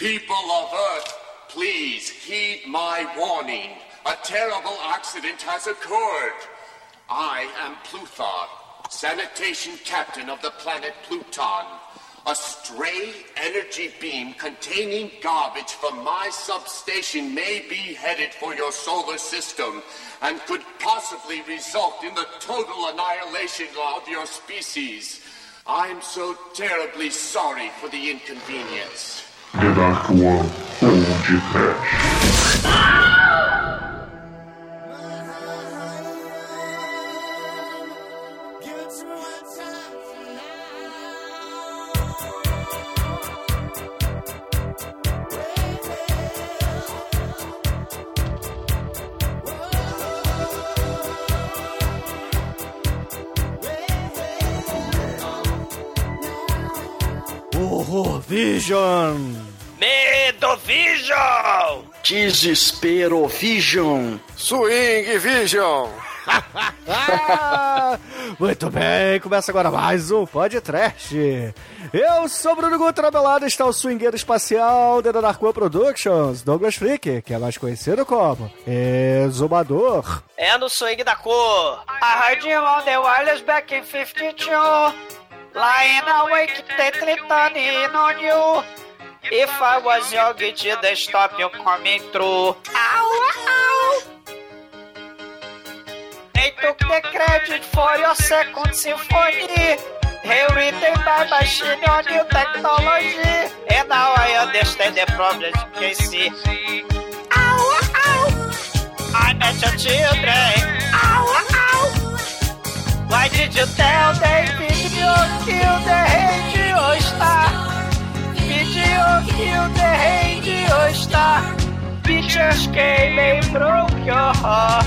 People of Earth, please heed my warning. A terrible accident has occurred. I am Pluthar, sanitation captain of the planet Pluton. A stray energy beam containing garbage from my substation may be headed for your solar system and could possibly result in the total annihilation of your species. I'm so terribly sorry for the inconvenience. Debacqua Old Patch. Vision! Medo Vision! Desespero Vision. Swing Vision! Ah, muito bem, começa agora mais um podcast. Eu sou Bruno Guto, na belada está o swingueiro espacial da Dark One Productions, Douglas Freak, que é mais conhecido como Exumador. É no swing da cor. I heard you on the wireless back in 52. Lying awake, tetritani on you. If I was young, you'd stop you coming through. Ow, ow. They took the credit for your second symphony. Rewritten by machine on new technology. And now I understand the problems you can see. Ow, ow. I met your children. Why did you tell David you kill the radio star? Video kill the radio star. Pictures came and broke your heart.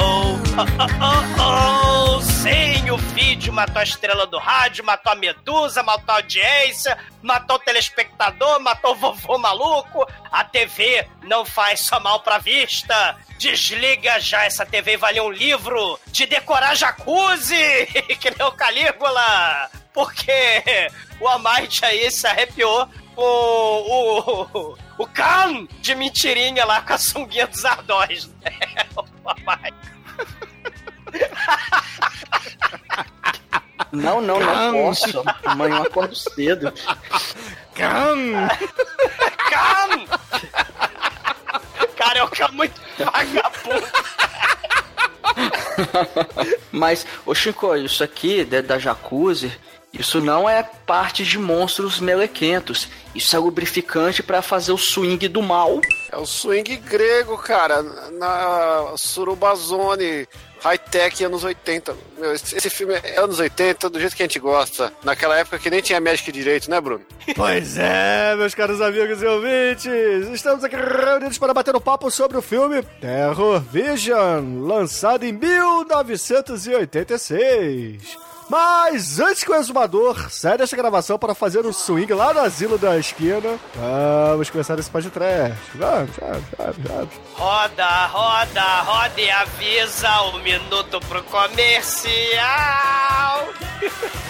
Oh, oh, oh, oh. Sim, o vídeo matou a estrela do rádio, matou a medusa, matou a audiência, matou o telespectador, matou o vovô maluco. A TV não faz só mal pra vista. Desliga já essa TV valer um livro de decorar jacuzzi, que nem o Calígula. Porque o Amite aí se arrepiou com o, o, o Khan de mentirinha lá com a sunguinha dos ardóis. Né? Não, não, não posso. Amanhã eu acordo cedo. Cam! Cam! Cara, é um Cam muito vagabundo. Mas, ô Chico, isso aqui da, da jacuzzi, isso não é parte de monstros melequentos. Isso é lubrificante pra fazer o swing do mal. É o swing grego, cara, na Surubazone. High-tech anos 80. Meu, esse, filme é anos 80, do jeito que a gente gosta. Naquela época que nem tinha Magic direito, né, Bruno? Pois é, meus caros amigos e ouvintes, estamos aqui reunidos para bater um papo sobre o filme Terror Vision, lançado em 1986. Mas antes que o exumador saia desta gravação para fazer um swing lá no asilo da esquina, vamos começar esse podcast. Vamos, vamos, vamos, vamos. Roda, roda, roda e avisa um minuto pro comercial.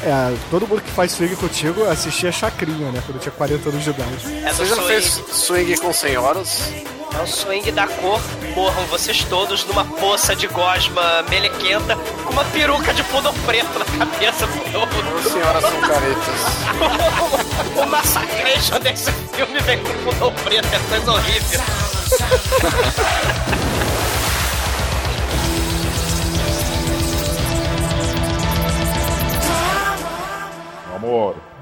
É, todo mundo que faz swing contigo assistia Chacrinha, né? Quando tinha 40 anos de idade. É Você já swing. fez swing com senhoras? É o swing da cor. Morram vocês todos numa poça de gosma melequenta com uma peruca de poodle preto na cabeça. Ou senhoras são caretas? o massacration desse filme vem com poodle preto, é coisa horrível. Amor,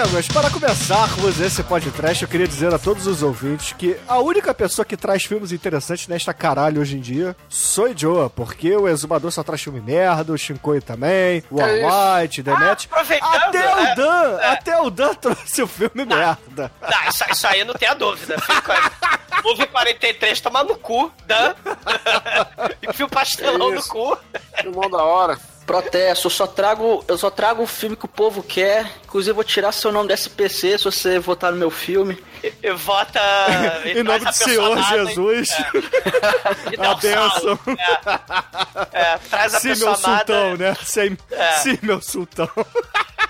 amigos, para começarmos esse podcast, eu queria dizer a todos os ouvintes que a única pessoa que traz filmes interessantes nesta caralho hoje em dia sou eu, Joe, porque o Exumador só traz filme merda, o Shinkoi também, o É isso. Almighty, The Net. aproveitando, Até o Dan, é. até o Dan trouxe o filme merda. Não, isso, isso aí não tem a dúvida. Houve 43 tomar no cu, Dan. Enfia o pastelão no cu. Filmão da hora. Protesto, eu só trago, eu só trago o filme que o povo quer. Inclusive, vou tirar seu nome do SPC se você votar no meu filme. E, e vota. e Em nome do Senhor Jesus. e dá A um bênção. É. É, traz a Sim, meu sultão, né? Sim, É. sim, meu sultão.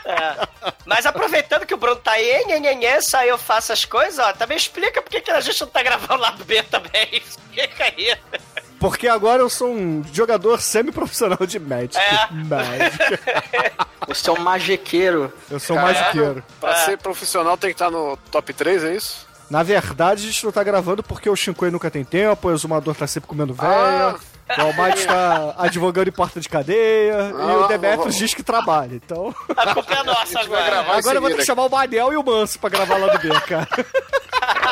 É. Mas aproveitando que o Bruno tá aí, nhenhenhen, só eu faço as coisas, ó, também explica por que que a gente não tá gravando lá do B também. Explica aí. Porque agora eu sou um jogador semi-profissional de Magic. É. Magic. Você é um magiqueiro. Eu sou um magiqueiro. Pra É. ser profissional tem que estar no top 3, é isso? Na verdade, a gente não tá gravando porque o Shinkoi nunca tem tempo, o Exumador tá sempre comendo velha, Ah. o Almighty tá advogando em porta de cadeia, e o Ah, Demetrius diz que trabalha. Então, A culpa é nossa agora. agora eu vou ter que chamar o Manel e o Manso pra gravar lá do B, cara.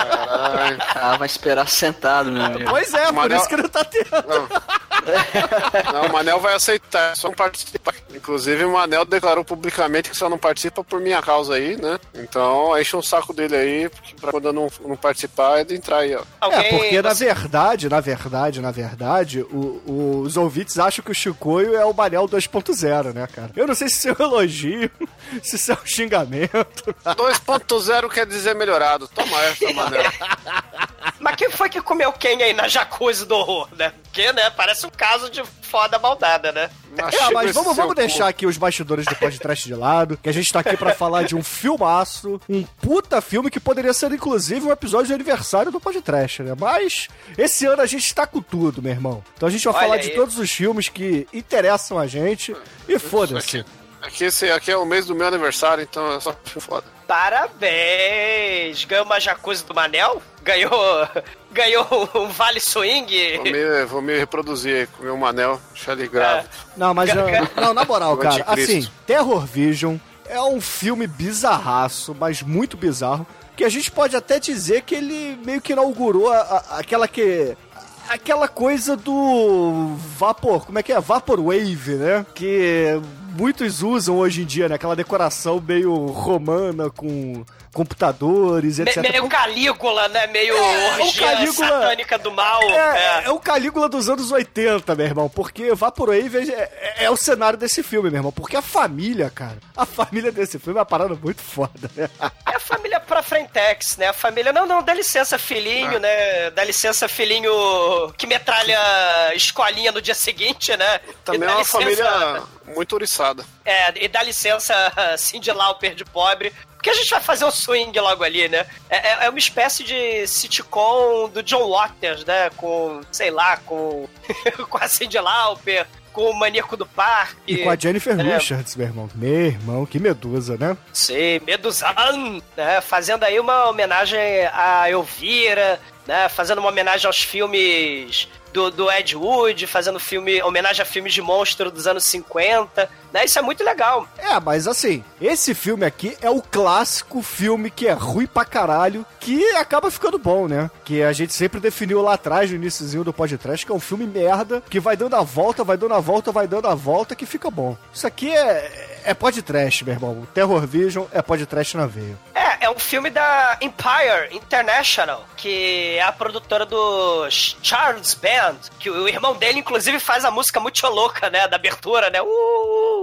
Caralho. Ah, vai esperar sentado, meu amigo. Pois é, por Manel- isso que ele tá tendo. Não, o Manel vai aceitar, só não participa. Inclusive, o Manel declarou publicamente que só não participa por minha causa aí, né? Então, enche um saco dele aí, porque pra quando eu não, não participar, ele entrar aí, ó. É, porque na verdade, na verdade, na verdade, o- os ouvintes acham que o Chicoio é o Manel 2.0, né, cara? Eu não sei se isso é um elogio, se isso é um xingamento. 2.0 quer dizer melhorado. Toma essa, Manel. Mas quem foi que comeu quem aí na jacuzzi do horror, né? Porque, né, parece um caso de foda maldada, né? É, mas vamos, vamos cu. deixar aqui os bastidores do podcast de lado, que a gente tá aqui pra falar de um filmaço, um puta filme que poderia ser inclusive um episódio de aniversário do podcast, né? Mas esse ano a gente tá com tudo, meu irmão. Então a gente vai Olha falar aí. de todos os filmes que interessam a gente e foda-se. Aqui, esse, aqui é o mês do meu aniversário, então é só foda. Parabéns! Ganhou uma jacuzzi do Manel? Ganhou, ganhou um vale swing? Vou me, vou me reproduzir aí com o meu Manel, deixar ele grave. Não, mas ah, não, na moral, cara, assim, Terror Vision é um filme bizarraço, mas muito bizarro, que a gente pode até dizer que ele meio que inaugurou a- a- aquela que aquela coisa do vapor, como é que é? Vaporwave, né? Que muitos usam hoje em dia, né? Aquela decoração meio romana com computadores, Me- etc. meio Calígula, né? Meio É, o orgia Calígula- satânica do mal. É, É. é o Calígula dos anos 80, meu irmão. Porque Vaporwave é, é- é o cenário desse filme, meu irmão. Porque a família, cara, a família desse filme é uma parada muito foda, né? É a família pra frentex, né? A família, não, não, dá licença, filhinho, Ah. né? Dá licença, filhinho que metralha escolinha no dia seguinte, né? Também E é uma licença- família muito oriçada. É, e dá licença, Cindy Lauper de pobre. Porque a gente vai fazer um swing logo ali, né? É, é- é uma espécie de sitcom do John Waters, né? Com, sei lá, com, com a Cindy Lauper, com o Maníaco do Parque. E com a Jennifer É. Richards, meu irmão. Meu irmão, que medusa, né? Sim, Meduzan, né? Fazendo aí uma homenagem a Elvira, né? Fazendo uma homenagem aos filmes do, do Ed Wood, fazendo filme, homenagem a filmes de monstro dos anos 50, né? Isso é muito legal. É, mas assim, esse filme aqui é o clássico filme que é ruim pra caralho, que acaba ficando bom, né? Que a gente sempre definiu lá atrás, no iníciozinho do podcast, que é um filme merda, que vai dando a volta, vai dando a volta, vai dando a volta, que fica bom. Isso aqui é, é podcast, meu irmão. Terror Vision é podcast na veia. É, é um filme da Empire International, que é a produtora do Charles Band, que o irmão dele, inclusive, faz a música muito louca, né? Da abertura, né? Uh,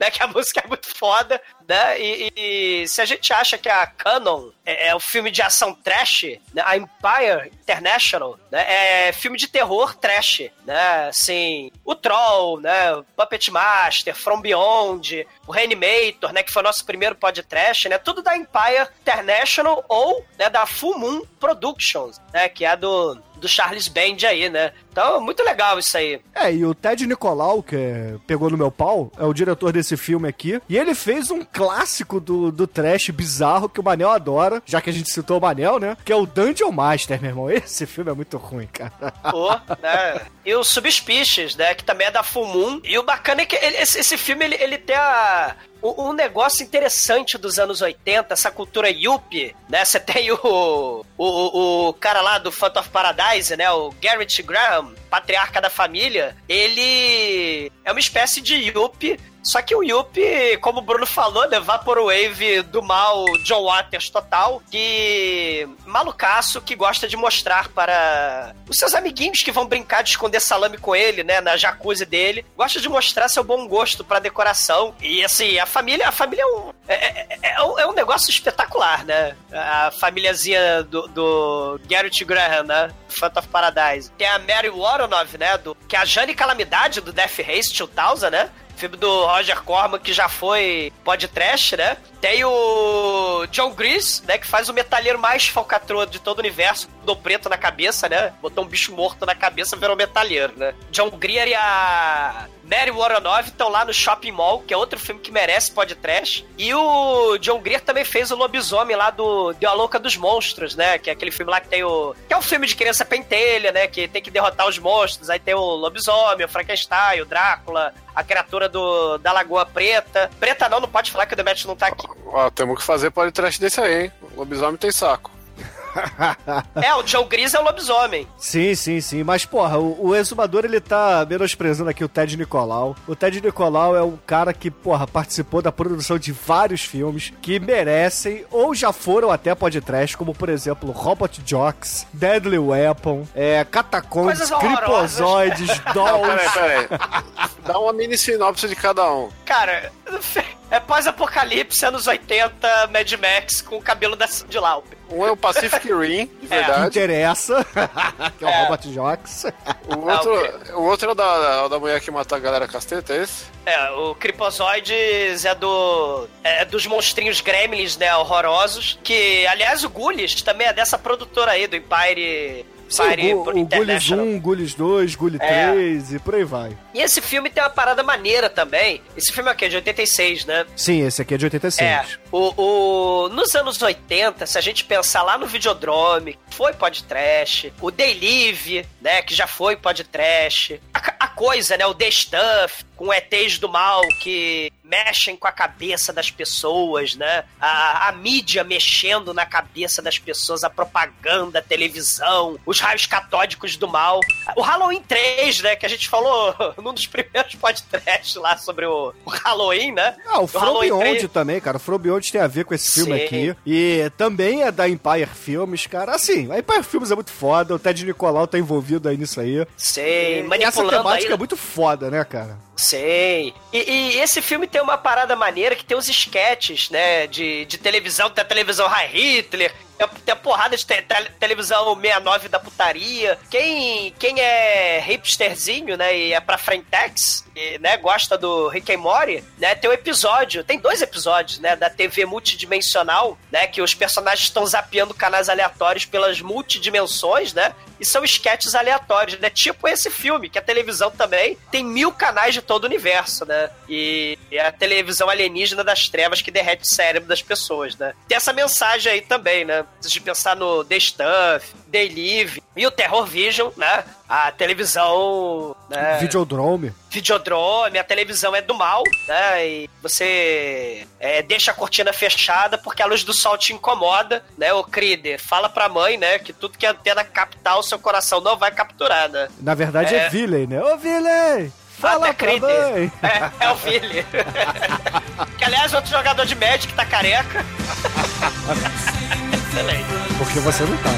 né? Que a música é muito foda, né? E, e- se a gente acha que a Canon é, é um filme de ação trash, né? A Empire International né? é filme de terror trash, né? Assim, o Troll, né? O Puppet Master, From Beyond, o Reanimator, né? Que foi o nosso primeiro podcast, né? Tudo da Empire International ou né, da Full Moon Productions, né? Que é do, do Charles Band aí, né? Então, muito legal isso aí. É, e o Ted Nicolau, que é- pegou no meu pau, é o diretor desse filme aqui. E ele fez um clássico do, do trash bizarro que o Manel adora, já que a gente citou o Manel, né? Que é o Dungeon Master, meu irmão. Esse filme é muito ruim, cara. Pô, né? E o Subspecies, né? Que também é da Full Moon. E o bacana é que ele- esse, esse filme, ele, ele tem a... Um negócio interessante dos anos 80, essa cultura yuppie, né? Você tem o, o, o, o cara lá do Phantom of Paradise, né? O Garrett Graham, patriarca da família. Ele é uma espécie de yuppie só que o Yuppie, como o Bruno falou, né, Vaporwave do mal John Waters total, que malucaço que gosta de mostrar para os seus amiguinhos que vão brincar de esconder salame com ele, né, na jacuzzi dele. Gosta de mostrar seu bom gosto pra decoração. E assim, a família, a família é um, é, é, é um, é um negócio espetacular, né? A famíliazinha do, do Garrett Graham, né? Phantom of Paradise. Tem a Mary Woronov, né? Do, que é a Jane Calamidade do Death Race 2000, né? Filme do Roger Corman, que já foi podcast, né? Tem o John Grease, né? Que faz o metalheiro mais falcatrua de todo o universo. Do preto na cabeça, né? Botou um bicho morto na cabeça, virou metalheiro, né? John Greer e a Mary Woronov estão lá no Shopping Mall, que é outro filme que merece podcast. E o John Greer também fez o lobisomem lá do Deu a Louca dos Monstros, né? Que é aquele filme lá que tem o. Que é um filme de criança pentelha, né? Que tem que derrotar os monstros. Aí tem o lobisomem, o Frankenstein, o Drácula, a criatura do, da Lagoa Preta. Preta não, não pode falar que o Demet não tá aqui. Ó, temos que fazer podcast desse aí, hein? O lobisomem tem saco. É, o Joe Gris é o lobisomem. Sim, sim, sim. Mas, porra, o, o exumador ele tá menosprezando aqui o Ted Nicolau. O Ted Nicolau é um cara que, porra, participou da produção de vários filmes que merecem ou já foram até podcast, como por exemplo Robot Jocks, Deadly Weapon, é, Catacombs, Cripozoides, Dolls. Peraí, peraí. Dá uma mini sinopse de cada um. Cara, é pós-apocalipse, anos 80, Mad Max com o cabelo de Lauper. Um é o Pacific Rim, de é. verdade. É. Interessa, que é o é. Robot Jocks. O outro, o outro é da, da mulher que mata a galera casteta, é esse? É, o Cripozoides é do. É dos monstrinhos gremlins, né? Horrorosos. Que, aliás, o Gullis também é dessa produtora aí, do Empire Sim, o, o Gullis 1, Gullis 2, Gullis é. 3 e por aí vai. E esse filme tem uma parada maneira também. Esse filme aqui é de 86, né? Sim, esse aqui é de 86. É. O, o, nos anos 80, se a gente pensar lá no Videodrome, foi podcast, o Day Live, né, que já foi podcast, a, a coisa, né, o The Stuff, com ETs do mal que mexem com a cabeça das pessoas, né? A, a, mídia mexendo na cabeça das pessoas, a propaganda, a televisão, os raios catódicos do mal. O Halloween 3, né? Que a gente falou num dos primeiros podcasts lá sobre o, o Halloween, né? Ah, o, o 3... também, cara. O From Beyond tem a ver com esse filme Sim. aqui. E também é da Empire Filmes, cara. Assim, a Empire Filmes é muito foda. O Ted Nicolau tá envolvido aí nisso aí. Sim, manipulando e essa temática aí... é muito foda, né, cara? Sei. E, e, esse filme tem uma parada maneira que tem os sketches, né? De, de televisão, tem a televisão High Hitler, tem a porrada de te te televisão 69 da putaria. Quem, quem é hipsterzinho, né, e é pra Frentex, e, né, gosta do Rick and Morty, né, tem um episódio, tem dois episódios, né, da TV multidimensional, né, que os personagens estão zapeando canais aleatórios pelas multidimensões, né, e são sketches aleatórios, né, tipo esse filme, que a televisão também tem mil canais de todo o universo, né, e é a televisão alienígena das trevas que derrete o cérebro das pessoas, né. Tem essa mensagem aí também, né, de pensar no The Stuff, The Live e o Terror Vision, né? A televisão. Né? Videodrome. Videodrome, a televisão é do mal, né? E você é, deixa a cortina fechada porque a luz do sol te incomoda, né? O Crider fala pra mãe, né? Que tudo que a antena captar, o seu coração não vai capturar, né? Na verdade é, é né? Ô, Villain! Fala Até pra mãe! É, é o Vili. que aliás, outro jogador de Magic tá careca. Excelente. Porque você não tá.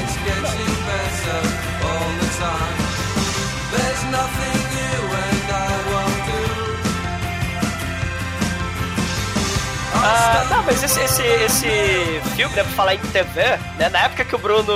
There's Ah, não, mas esse, esse, esse filme, né, pra falar em TV, né, na época que o Bruno.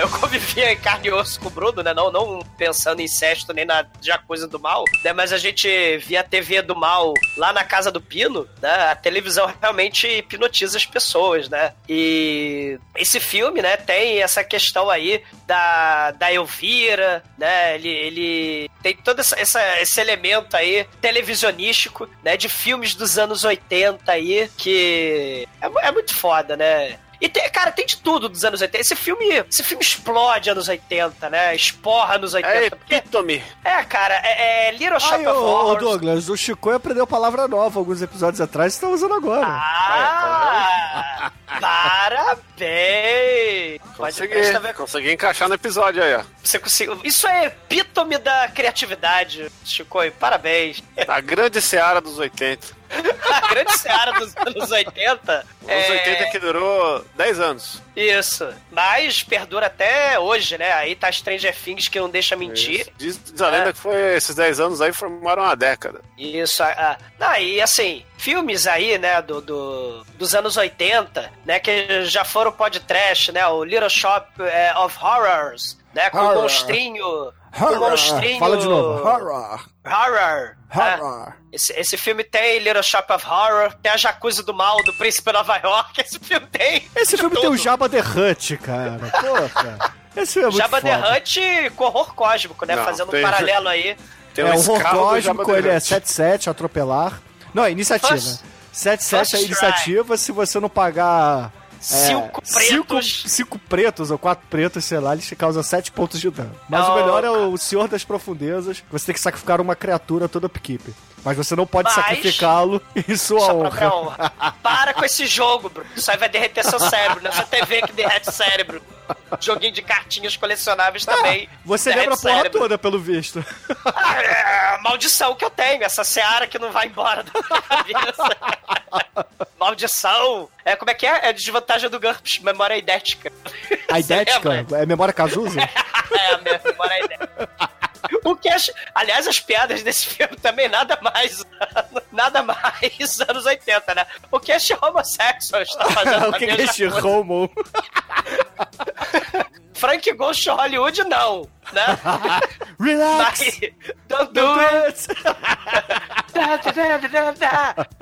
Eu convivia em carne e osso com o Bruno, né, não, não pensando em incesto nem na coisa do mal, né, mas a gente via a TV do mal lá na casa do Pino, né, a televisão realmente hipnotiza as pessoas, né, e esse filme, né, tem essa questão aí da, da Elvira, né, ele, ele tem todo essa, essa, esse elemento aí televisionístico, né, de filmes dos anos 80 aí, que é, é muito foda, né? E tem, cara, tem de tudo dos anos 80. Esse filme, esse filme explode anos 80, né? Esporra anos 80. É epítome. É, cara, é, é Little Shop Ai, of Horrors. Ô, Douglas, o Chico aprendeu palavra nova alguns episódios atrás e tá usando agora. Ah! parabéns! Consegui, tá consegui encaixar no episódio aí, ó. Você conseguiu. Isso é epítome da criatividade, Chico. Parabéns. A grande seara dos 80. a grande seara dos anos 80. Os é, 80 que durou 10 anos. Isso. Mas perdura até hoje, né? Aí tá Stranger Things que não deixa mentir. Diz, diz a lenda É. que foi esses 10 anos aí formaram uma década. Isso, ah, não, e assim, filmes aí, né, do, do- dos anos 80, né, que já foram podcast, né, o Little Shop eh, of Horrors, né, com o Horror. monstrinho, o monstrinho... Fala de novo. Horror. Horror. né? Horror. Esse, esse filme tem Little Shop of Horror, tem a Jacuzzi do Mal, do Príncipe Nova York, esse filme tem... Esse filme tem o tudo. Jabba the Hutt, cara. Porra. Esse filme é muito Jabba the foda. Hutt com horror cósmico, né, Não, fazendo um tem- paralelo aí. Tem é um o horror cósmico, the ele é Hutt. 77, atropelar. Não, é iniciativa. First- 77 é iniciativa, se você não pagar... é, Cinco Cinco, pretos. cinco pretos ou quatro pretos, sei lá, eles te causam sete pontos de dano. Mas Oh, o melhor é o Senhor das Profundezas. Você tem que sacrificar uma criatura toda equipe. Mas você não pode Mas- sacrificá-lo em sua Só honra. honra. Para com esse jogo, Bruno. Isso aí vai derreter seu cérebro. Nessa TV que derrete cérebro. Joguinho de cartinhas colecionáveis também. Você derrete lembra a porra cérebro. toda, pelo visto. Ah, é maldição que eu tenho. Essa seara que não vai embora da minha cabeça. maldição. É, como é que é? É desvantagem do GURPS. Memória idética. A Você idética é memória Cazuza? É, a memória idética. O que acho... Aliás, as piadas desse filme também nada mais. Nada mais anos 80, né? O que este homossexual está fazendo o que, que é este homo? Frank Ghost Hollywood, não, né? Relax! Mas, don't do it!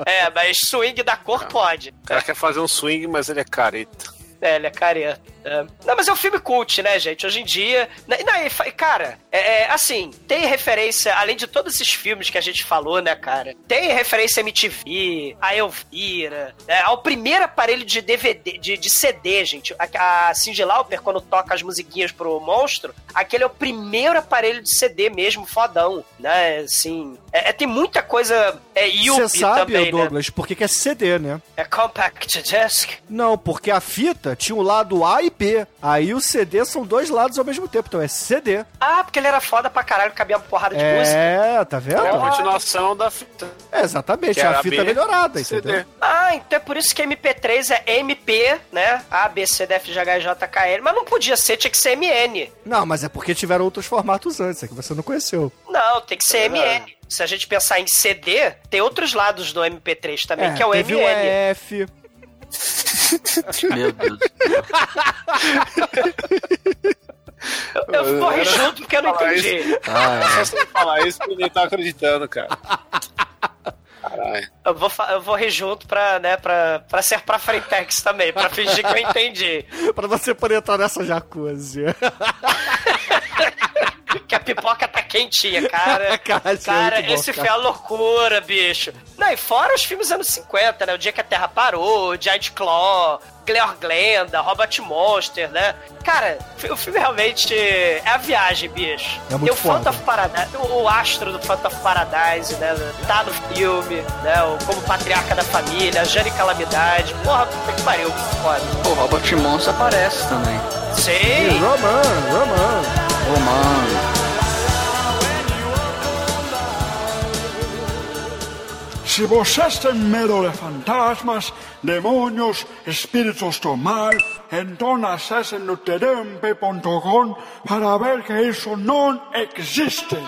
É, mas swing da cor pode. O cara quer fazer um swing, mas ele é careta. É, ele é careta. É. Não, mas é um filme cult, né, gente? Hoje em dia. Né, não, e fa- cara, é, é, assim, tem referência, além de todos esses filmes que a gente falou, né, cara? Tem referência a MTV, a Elvira, né, ao primeiro aparelho de DVD, de, de CD, gente. A, a Cindy Lauper, quando toca as musiquinhas pro monstro, aquele é o primeiro aparelho de CD mesmo, fodão, né? Assim. É, é, tem muita coisa. É Você sabe, também, né? Douglas, por que que é CD, né? É Compact Disc. Não, porque a fita tinha o lado A e B. Aí o CD são dois lados ao mesmo tempo, então é CD. Ah, porque ele era foda pra caralho, cabia uma porrada de música. É, tá vendo? É a continuação da fita. É, exatamente, é a fita B, melhorada, CD. entendeu? Ah, então é por isso que MP3 é MP, né? A, B, C, D, F, G, H, J, K, L. Mas não podia ser, tinha que ser MN. Não, mas é porque tiveram outros formatos antes, é que você não conheceu. Não, tem que ser É. MN. Se a gente pensar em CD, tem outros lados do MP3 também, que é o teve MN. o EF. Meu Deus. Eu vou rir junto porque eu não entendi. Ah, Só você falar isso que ninguém tá acreditando, cara. Caralho. Eu vou, eu vou rir junto pra, né, pra, pra ser pra Frentex também, pra fingir que eu entendi. pra você poder entrar nessa jacuzzi. Que a pipoca tá quentinha, cara. Cara, é cara, muito bom, esse cara. foi a loucura, bicho. Não, e fora os filmes anos 50, né? O Dia que a Terra Parou, Giant Claw, Gleor Glenda, Robot Monster, né? Cara, o filme realmente é a viagem, bicho. É muito Tem o. Phantom of Paradise, o, o astro do Phantom of Paradise, né? Tá no filme, né? O, como patriarca da família, a Jane Calamidade. Porra, puta que pariu, foda. o Robot Monster aparece também. Sim! Roman, Roman. romano. Si vos ten medo de fantasmas, demonios, espíritus do mal, entón acesen no terempe.com para ver que iso non existe.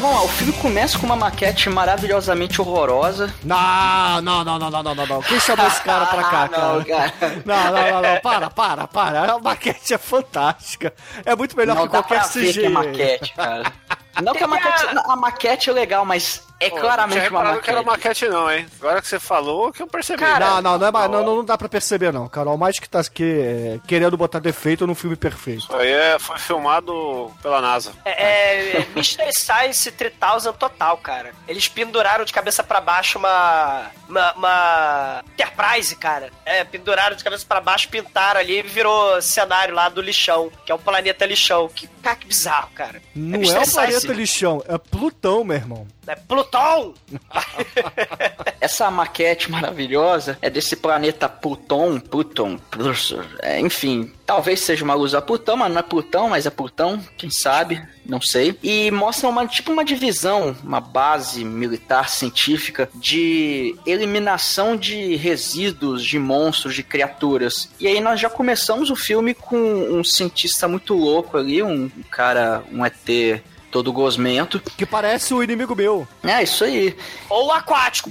Bom, vamos lá, o filme começa com uma maquete maravilhosamente horrorosa. Não, não, não, não, não, não, não, não. Quem chamou esse cara pra cá, Ah, não, cara? cara. Não, não, não, não, para, para, para. A maquete é fantástica. É muito melhor não que dá qualquer pra ver CGI. que é maquete, cara. Não que a maquete, a maquete é legal, mas É Pô, não claramente uma reparado que era maquete. maquete não, hein? Agora que você falou, que eu percebi. não, não, não, é, mais- não, não dá pra perceber, não, cara. O mais que tá aqui, é, querendo botar defeito num filme perfeito. Isso aí é, foi filmado pela NASA. É, é Mystery Science 3000 total, cara. Eles penduraram de cabeça pra baixo uma, uma, uma Enterprise, cara. É, penduraram de cabeça pra baixo, pintaram ali e virou cenário lá do lixão, que é o planeta lixão. Que, cara, que bizarro, cara. Não é, Mystery o planeta Science. lixão, é Plutão, meu irmão. É Plutão! Essa maquete maravilhosa é desse planeta Pluton, Pluton, Pluton, é, enfim, talvez seja uma luz a Plutão, mas não é Plutão, mas é Plutão, quem sabe, não sei. E mostra uma tipo uma divisão, uma base militar científica de eliminação de resíduos, de monstros, de criaturas. E aí nós já começamos o filme com um cientista muito louco ali, um cara, um ET todo gosmento. Que parece o inimigo meu. É, isso aí. Ou aquático!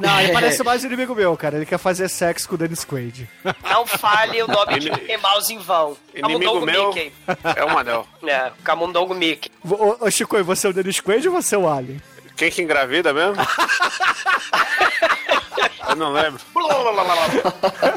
Não, ele parece mais o inimigo meu, cara. Ele quer fazer sexo com o Dennis Quaid. Não fale o nome de Mickey Mouse em vão. Inimigo meu Mickey. é o Manel. É, Camundongo Mickey. Ô, ô Chico, e você é o Dennis Quaid ou você é o Alien? Quem que engravida mesmo? eu não lembro.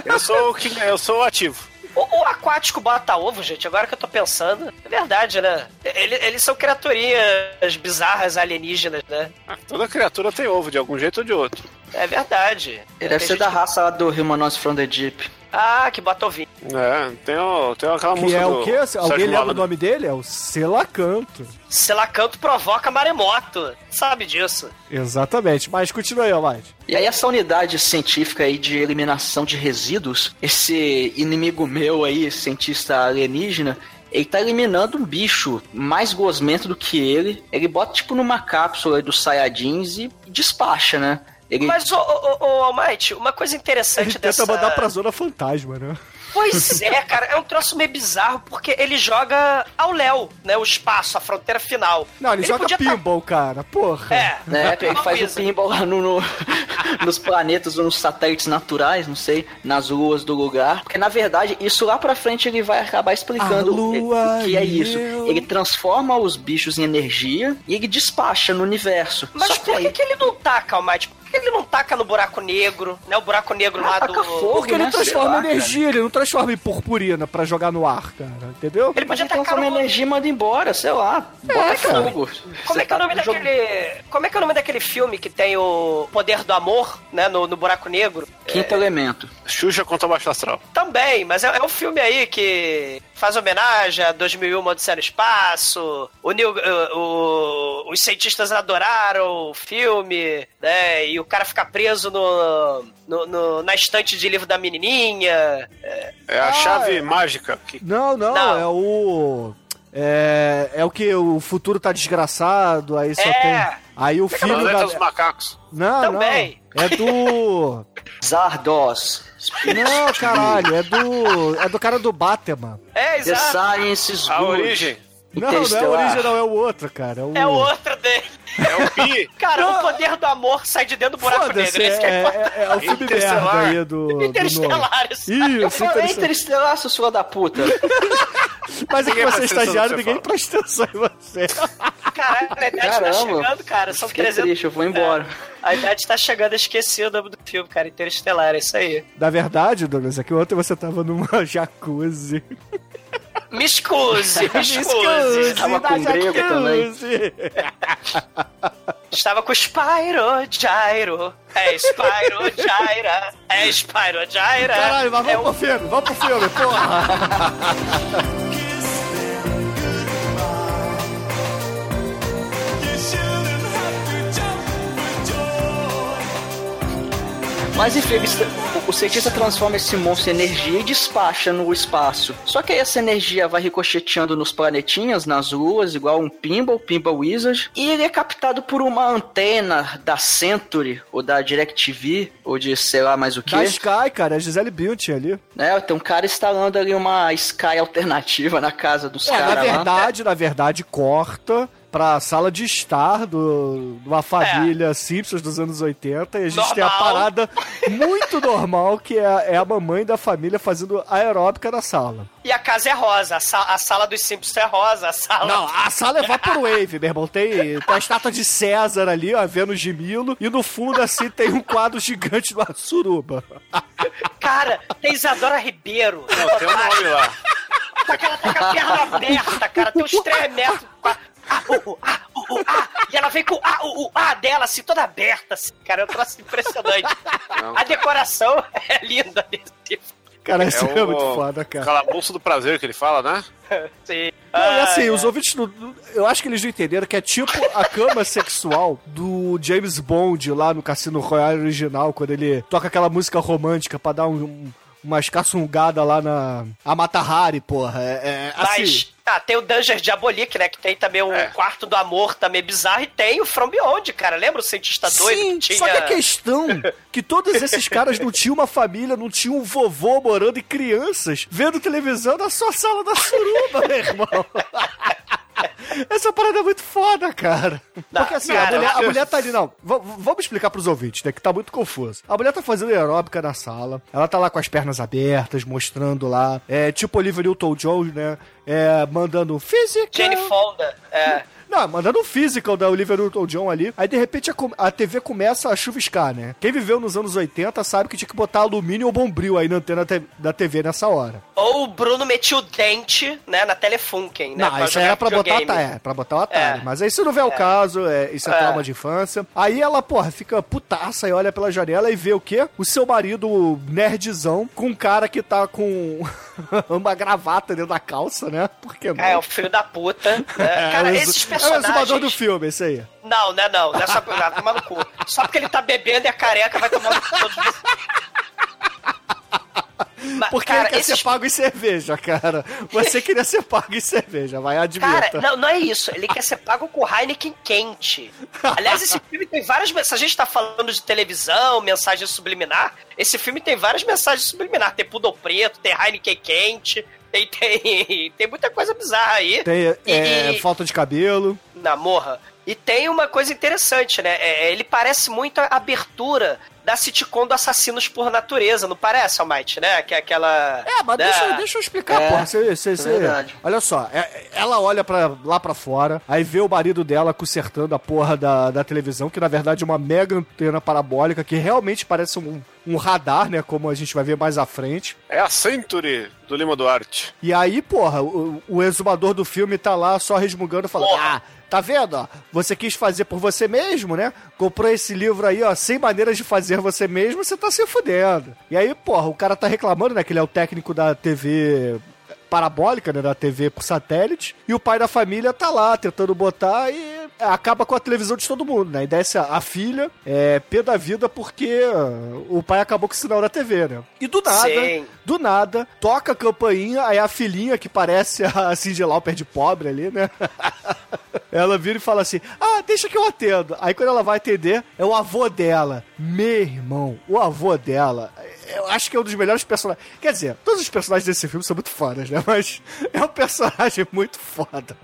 Eu sou o que eu sou o ativo. O, o aquático bota ovo, gente, agora que eu tô pensando. É verdade, né? Ele- Eles são criaturinhas bizarras alienígenas, né? Ah, Toda criatura tem ovo de algum jeito ou de outro. É verdade. Ele deve ser da que- raça lá do Humanoids from the Deep. Ah, que bota ovinho. É, tem, o, tem aquela Que música é do o quê? Alguém lembra o nome dele? É o Selacanto. Selacanto provoca maremoto. Sabe disso? Exatamente. Mas continua aí, Almighty. E aí essa unidade científica aí de eliminação de resíduos, esse inimigo meu aí, cientista alienígena, ele tá eliminando um bicho mais gosmento do que ele. Ele bota tipo numa cápsula aí dos Saiyajins e despacha, né? Ele... Mas, ô, ô, Almighty, uma coisa interessante Ele dessa... tenta mandar pra Zona Fantasma, né? Pois é, cara, é um troço meio bizarro, porque ele joga ao Léo, né? O espaço, a fronteira final. Não, ele, joga podia tá- pinball, cara. Porra. É, né, ele faz o pinball lá no, no- nos planetas ou nos satélites naturais, não sei, nas luas do lugar. Porque na verdade, isso lá pra frente ele vai acabar explicando o que é isso. eu. Ele transforma os bichos em energia e ele despacha no universo. Mas Só por que, aí que ele não taca, Almighty? Ele não taca no buraco negro, né? O buraco negro lá do... fogo. Porque ele né? transforma lá, energia, ele não transforma em purpurina pra jogar no ar, cara. Entendeu? Ele podia ele tacar transforma no... energia e manda embora, sei lá. Bota É, cara. fogo. Como é que é o tá nome jogando- daquele... Como é que é o nome daquele filme que tem o poder do amor, né? No, no buraco negro? Quinto elemento. Xuxa contra o Baixo Astral. Também, mas é, é um filme aí que faz homenagem a 2001 Odisseia no Espaço. O, Neil- o- o- os cientistas adoraram o filme, né? E o cara fica preso no, no- no- na estante de livro da menininha. É a Ah, chave é. mágica. Que... Não, não, Não. é o. É, é o que o futuro tá desgraçado, aí só É. tem. Aí o filho Planeta da. dos Macacos. Não, Também. não. É do. Zardos. Não, caralho, é do. É do cara do Batman. É, The exato. Sciences A Good. origem Não, não é o Interestelar. Origem, não, é o outro, cara. É o, É o outro dele. É o Pi. Cara, o poder do amor sai de dentro do buraco negro. é, é, é, é, é o filme Interestelar. merda aí do. do Interestelar. Nolan. isso. Isso, É Interestelar. Interestelar, seu filho da puta. Mas é que você é estagiário, ninguém você presta atenção em você. Caralho, a idade tá chegando, cara. São Fiquei 300... triste, eu vou embora. A idade tá chegando, eu esqueci o nome do filme, cara. Interestelar, é isso aí. Na verdade, Douglas, é que ontem você tava numa jacuzzi. Me excuse, me excuse. Tava com grego também. Estava com Spyro Gyro. É Spyro Gyra. É Spyro Gyra. Caralho, mas é vamos pro filme, vamos pro filme, porra! Mas enfim, o cientista transforma esse monstro em energia e despacha no espaço. Só que aí essa energia vai ricocheteando nos planetinhas, nas luas, igual um pinball, pinball wizard. E ele é captado por uma antena da Century, ou da DirecTV, ou de sei lá mais o que. Da Sky, cara, é a Gisele Bündchen ali. Né? Tem um cara instalando ali uma Sky alternativa na casa dos É, na caras lá. verdade, na verdade, corta pra sala de estar do, de uma família Simpsons dos anos 80 e a gente tem a É. Normal. parada muito normal que é, é a mamãe da família fazendo aeróbica na sala. E a casa é rosa, a, sa- a sala dos Simpsons é rosa, a sala. Não, a sala é Vaporwave, meu irmão. Tem, tem a estátua de César ali, a Vênus de Milo, e no fundo, assim, tem um quadro gigante do Suruba. Cara, tem Isadora Ribeiro. Não, tem um nome lá. Tá, cara, tá com a perna aberta, cara. Tem uns 3 metros. Ah, uh, uh, ah, uh, uh, ah, e ela vem com o ah, uh, uh, ah dela, assim, toda aberta, assim, cara. É um troço impressionante. A decoração é linda desse tipo. Cara, isso é, o muito foda, cara. calabouço do prazer que ele fala, né? Sim. Não, e Ah, assim, é. os ouvintes, não- não- eu acho que eles não entenderam que é tipo a cama sexual do James Bond lá no Cassino Royale original, quando ele toca aquela música romântica pra dar um, um, umas caçungadas lá na a Matahari, porra. É, é, assim, Mas, tá, tem o Danger Diabolique, né? Que tem também o É. Quarto do Amor, também bizarro. E tem o From Beyond, cara. Lembra o cientista doido Sim, que tinha... só que a questão que todos esses caras não tinham uma família, não tinham um vovô morando e crianças vendo televisão na sua sala da suruba, meu irmão. Essa parada é muito foda, cara. Porque assim, a, cara, mulher, a mulher tá ali, não. vamos explicar pros ouvintes, né? Que tá muito confuso. A mulher tá fazendo aeróbica na sala. Ela tá lá com as pernas abertas, mostrando lá. É tipo Olivia Newton-John, né? É, mandando física. Jane Fonda. É. Não, mandando um physical da Olivia Newton-John ali. Aí, de repente, a, a TV começa a chuviscar, né? Quem viveu nos anos 80 sabe que tinha que botar alumínio ou bombril aí na antena te- da TV nessa hora. Ou o Bruno metia o dente, né, na Telefunken, né? Não, isso aí era pra botar, tá, é, pra botar o Atari. É. Mas aí isso não vem ao caso, é, isso é, É. trauma de infância. Aí ela, porra, fica putaça e olha pela janela e vê o quê? O seu marido nerdzão com um cara que tá com uma gravata dentro da calça, né? Por que não? É, o filho da puta. né? Cara, é esses exu- É o personagens... exumador do filme, esse aí. Não, não é não. Não é só vai tomar no cu. Só porque ele tá bebendo e é careca, vai tomar no cu Mas, Porque cara, ele quer esses ser pago em cerveja, cara. Você queria ser pago em cerveja, vai, admita. Cara, não, não é isso. Ele quer ser pago com Heineken quente. Aliás, esse filme tem várias. Se a gente tá falando de televisão, mensagem subliminar, esse filme tem várias mensagens subliminar. Tem Poodle Preto, tem Heineken quente, tem, tem, tem muita coisa bizarra aí. Tem E- é, e- falta de cabelo. na morra. E tem uma coisa interessante, né? É, ele parece muito a abertura da sitcom do Assassinos por Natureza, não parece, Almighty, né? Que é aquela. É, mas né? deixa, deixa eu explicar, É, porra. Cê, cê, cê- verdade. Olha só, é- ela olha pra, lá pra fora, aí vê o marido dela consertando a porra da, da televisão, que na verdade é uma mega antena parabólica, que realmente parece um, um radar, né? Como a gente vai ver mais à frente. É a Century do Lima Duarte. E aí, porra, o, o exumador do filme tá lá só resmungando, falando: Porra. Ah, tá vendo? ó? Você quis fazer por você mesmo, né? Comprou esse livro aí, ó, 100 maneiras de fazer você mesmo, você tá se fudendo. E aí, porra, o cara tá reclamando, né? Que ele é o técnico da TV parabólica, né, da TV por satélite, e o pai da família tá lá tentando botar e acaba com a televisão de todo mundo, né? E desce a, a filha, é, pé da vida porque uh, o pai acabou com o sinal da TV, né? E do nada, Sim. do nada, toca a campainha, aí a filhinha, que parece a Cindy Lauper de pobre ali, né? Ela vira e fala assim: Ah, deixa que eu atendo. Aí quando ela vai atender, é o avô dela. Meu irmão, o avô dela. Eu acho que é um dos melhores personagens. Quer dizer, todos os personagens desse filme são muito fodas, né? Mas é um personagem muito foda.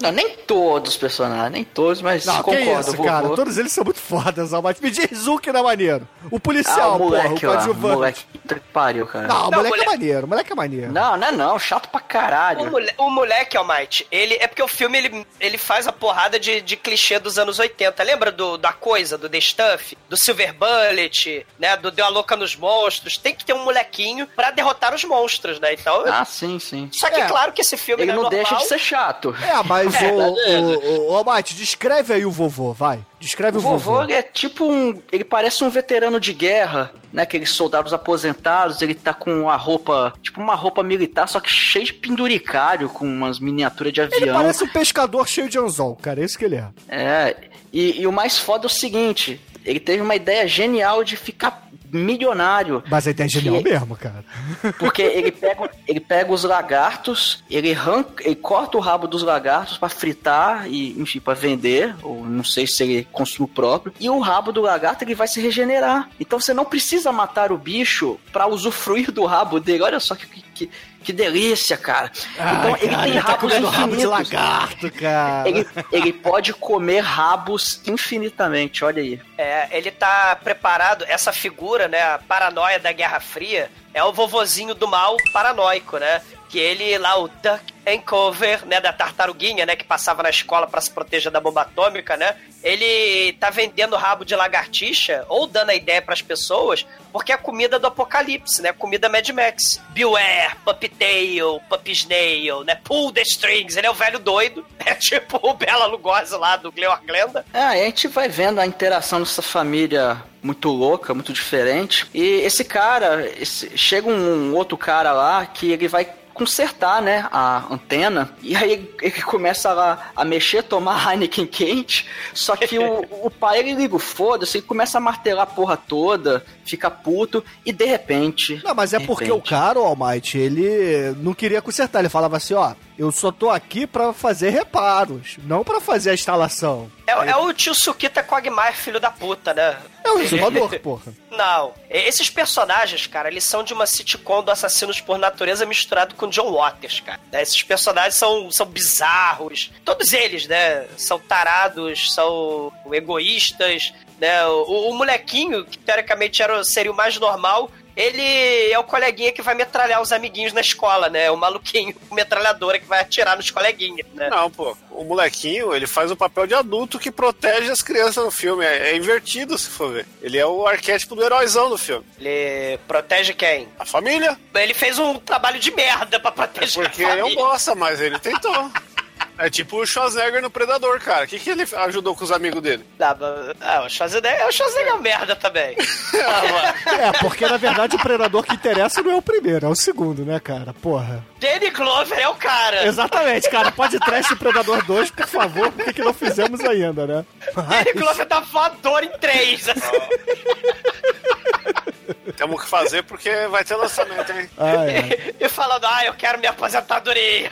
Não, nem todos os personagens, nem todos, mas Não, que concordo. isso, vou- cara. vou- Todos eles são muito fodas, Almighty. Me diz um que não é maneiro. O Ah, policial, o moleque porra, o o coadjuvante. moleque que pariu, cara. Não, o Não, moleque moleque- é maneiro. O moleque é maneiro. Não, não é não, chato pra O, caralho. mole- o moleque, Almighty, ele. É porque o filme ele, ele faz a porrada de, de clichê dos anos 80. Lembra do, da coisa, do The Stuff, do Silver Bullet, né? Do Deu a Louca nos Monstros. Tem que ter um molequinho pra derrotar os monstros, né? Então. Ah, sim, sim. Só que É. claro que esse filme Ele é não normal. deixa de ser chato. É, mas É, o, beleza. o, o, Almighty, descreve aí o vovô, vai. Descreve O o, vovô ele é tipo um. Ele parece um veterano de guerra, né? Aqueles soldados aposentados. Ele tá com a roupa. Tipo uma roupa militar, só que cheio de penduricário, com umas miniaturas de Ele avião. parece um pescador cheio de anzol, cara. É isso que ele é. É. E, e o mais foda é o seguinte: ele teve uma ideia genial de ficar milionário. Mas a ideia é genial Que- mesmo, cara. Porque ele pega, ele pega os lagartos, ele arranca, ele corta o rabo dos lagartos pra fritar e, enfim, pra vender, ou não sei se ele consumo próprio. E o rabo do lagarto ele vai se regenerar. Então você não precisa matar o bicho pra usufruir do rabo dele. Olha só que, que que, delícia, cara. Ai, então ele cara, tem ele tá rabos comendo rabo de infinitos. lagarto, cara. Ele, ele pode comer rabos infinitamente, olha aí. É, ele tá preparado, essa figura, né, a paranoia da Guerra Fria, é o vovozinho do mal paranoico, né? Que ele lá, o Duck and Cover, né, da tartaruguinha, né, que passava na escola pra se proteger da bomba atômica, né? Ele tá vendendo rabo de lagartixa ou dando a ideia pras pessoas, porque é a comida do apocalipse, né? Comida Mad Max. Beware, Puppy Tail, Puppy Snail, né? Pull the strings. Ele é o velho doido, é tipo o Bela Lugosi lá do Gleor Glenda. É, a gente vai vendo a interação dessa família muito louca, muito diferente. E esse cara, esse- chega um outro cara lá que ele vai consertar, né, a antena, e aí ele, começa lá a mexer, tomar Heineken quente, só que o, o pai, ele liga o foda-se, ele começa a martelar a porra toda, fica puto, e de repente... Não, mas é porque o repente- cara, o Almighty, ele não queria consertar. Ele falava assim, ó, eu só tô aqui pra fazer reparos, não pra fazer a instalação. É, é o tio Sukita Quagmire, filho da puta, né? É o exumador, porra. Não. Esses personagens, cara, eles são de uma sitcom do Assassinos por Natureza misturado com John Waters, cara. né? Esses personagens são, são bizarros. Todos eles, né? São tarados, são egoístas, né? O, o molequinho, que teoricamente era, seria o mais normal, ele é o coleguinha que vai metralhar os amiguinhos na escola, né? O maluquinho com metralhadora que vai atirar nos coleguinhas, né? Não, pô. O molequinho, ele faz o papel de adulto que protege as crianças no filme. É, é invertido, se for ver. Ele é o arquétipo do heróizão do filme. Ele protege quem? A família. Ele fez um trabalho de merda pra proteger Porque a ele é um família. bosta, mas ele tentou. É tipo o Schwarzenegger no Predador, cara. O que, que ele ajudou com os amigos dele? Ah, mas- ah, o Schwarzenegger, o Schwarzenegger é uma merda também. É, porque na verdade o predador que interessa não é o primeiro, é o segundo, né, cara? Porra. Danny Glover é o cara. Exatamente, cara. Pode trash o Predador 2, por favor, por que não fizemos ainda, né? Danny Glover tá voador em três. assim. Temos que fazer porque vai ter lançamento, hein? Ah, é. e falando, ah, eu quero minha aposentadoria.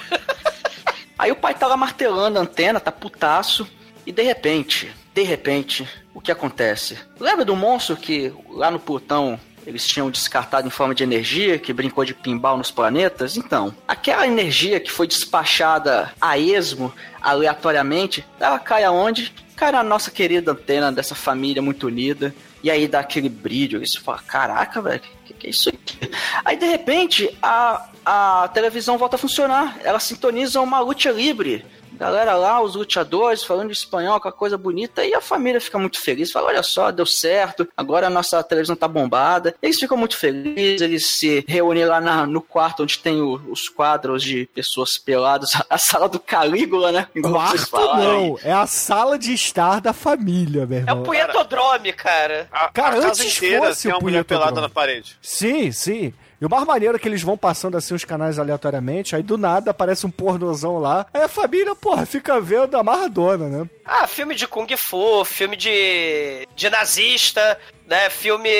Aí o pai tá lá martelando a antena, tá putaço, e de repente, de repente, o que acontece? Lembra do monstro que lá no portão eles tinham descartado em forma de energia, que brincou de pinball nos planetas? Então, aquela energia que foi despachada a esmo, aleatoriamente, ela cai aonde? Cai na nossa querida antena dessa família muito unida. E aí dá aquele brilho, isso fala, caraca, velho, que, é isso aqui? Aí de repente a, a televisão volta a funcionar, ela sintoniza uma luta livre. Galera lá, os luteadores falando espanhol, com a coisa bonita, e a família fica muito feliz. Fala, olha só, deu certo, agora a nossa televisão tá bombada. Eles ficam muito felizes, eles se reúnem lá na- no quarto onde tem o- os quadros de pessoas peladas, a sala do Calígula, né? Quarto não, é a sala de estar da família, meu É irmão. o punhetodrome, cara. A, Cara, a antes inteira fosse tem o uma mulher punhetodrome. pelada na parede. Sim, sim. E o mais maneiro é que eles vão passando assim os canais aleatoriamente, aí do nada aparece um pornozão lá. Aí a família, porra, fica vendo a Maradona, né? Ah, filme de Kung Fu, filme de, de nazista, né? Filme.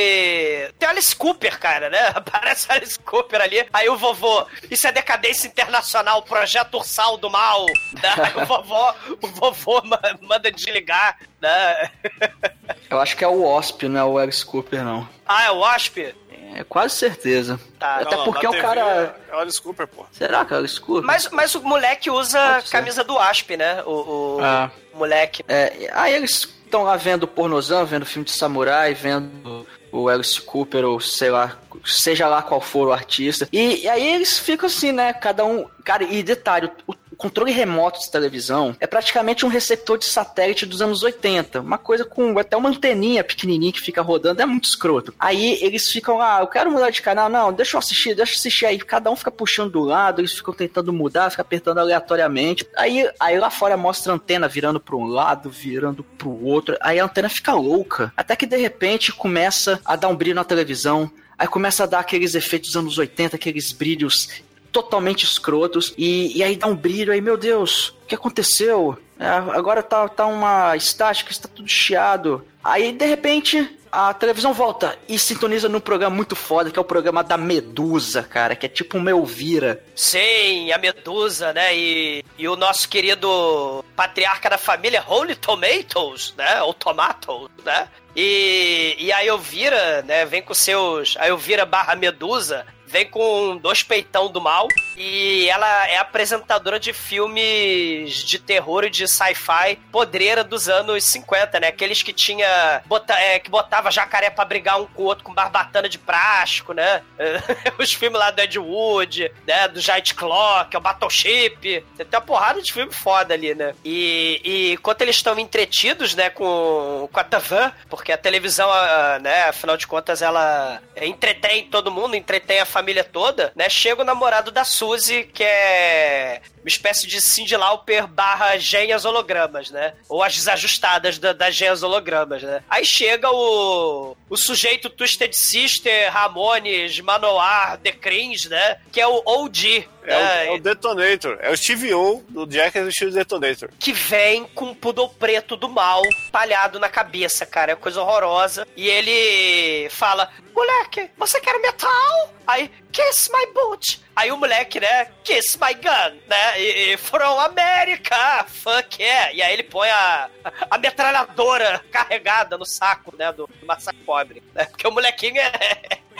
Tem Alice Cooper, cara, né? Aparece Alice Cooper ali. Aí o vovô, isso é decadência internacional, projeto ursal do mal. Né? Aí o vovô, o vovô ma- manda desligar, né? Eu acho que é o Wasp, não é o Alice Cooper, não. Ah, é o Wasp? É quase certeza. Tá. Até Não, porque na o TV cara. É o Alice Cooper, pô. Será que é o Alice Cooper? Mas, mas o moleque usa camisa do Wasp, né? O, o Ah. moleque. É, aí eles estão lá vendo pornozão, vendo filme de samurai, vendo o Alice Cooper, ou sei lá, seja lá qual for o artista. E, e aí eles ficam assim, né? Cada um. Cara, e detalhe, o controle remoto de televisão é praticamente um receptor de satélite dos anos 80. Uma coisa com até uma anteninha pequenininha que fica rodando, é muito escroto. Aí eles ficam lá, eu quero mudar de canal, não, deixa eu assistir, deixa eu assistir aí. Cada um fica puxando do lado, eles ficam tentando mudar, fica apertando aleatoriamente. Aí, aí lá fora mostra a antena virando para um lado, virando pro outro. Aí a antena fica louca. Até que de repente começa a dar um brilho na televisão. Aí começa a dar aqueles efeitos dos anos 80, aqueles brilhos totalmente escrotos. E, e aí dá um brilho aí, meu Deus, o que aconteceu? É, agora tá, tá uma estática, está tudo chiado. Aí, de repente, a televisão volta e sintoniza num programa muito foda, que é o programa da Medusa, cara, que é tipo uma Elvira. Sim, a Medusa, né? E, e o nosso querido patriarca da família, Holy Tomatoes, né? Ou Tomatoes, né? E, e a Elvira, né? Vem com seus. A Elvira barra Medusa vem com dois peitão do mal e ela é apresentadora de filmes de terror e de sci-fi podreira dos anos 50, né? Aqueles que tinha bota, é, que botava jacaré pra brigar um com o outro com barbatana de plástico, né? Os filmes lá do Ed Wood, né? Do Giant que é o Battleship. Tem uma porrada de filme foda ali, né? E, e enquanto eles estão entretidos, né, com, com a Tavan, porque a televisão, ah, né, afinal de contas, ela entretém todo mundo, entretém a família toda, né? Chega o namorado da Suzy, que é uma espécie de Cindy Lauper barra gênias hologramas, né? Ou as desajustadas da, das gênias hologramas, né? Aí chega o, o sujeito Twisted Sister, Ramones, Manoir, The Crins, né? Que é o OG. É, o, né? é o Detonator. É o Steve O do Jack do Steve Detonator. que vem com um pudor preto do mal palhado na cabeça, cara. É coisa horrorosa. E ele fala: Moleque, você quer metal? Aí, kiss my boot. Aí o moleque, né, kiss my gun, né? E, e from America, fuck yeah. E aí ele põe a, a metralhadora carregada no saco, né, do, do massacre pobre. Né? Porque o molequinho é,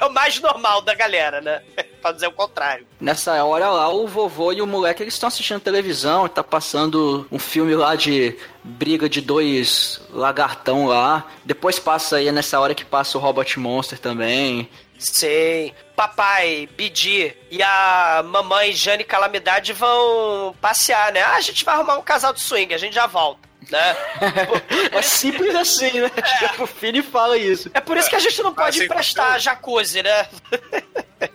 é o mais normal da galera, né? pra dizer o contrário. Nessa hora lá, o vovô e o moleque eles estão assistindo televisão, tá passando um filme lá de briga de dois lagartão lá. Depois passa aí é nessa hora que passa o Robot Monster também. Sei. Papai, Bidi e a mamãe Jane Calamidade vão passear, né? Ah, a gente vai arrumar um casal de swing, a gente já volta. Né? É simples assim, né? O Fini fala isso. É por isso que a gente não pode assim emprestar jacuzzi, né?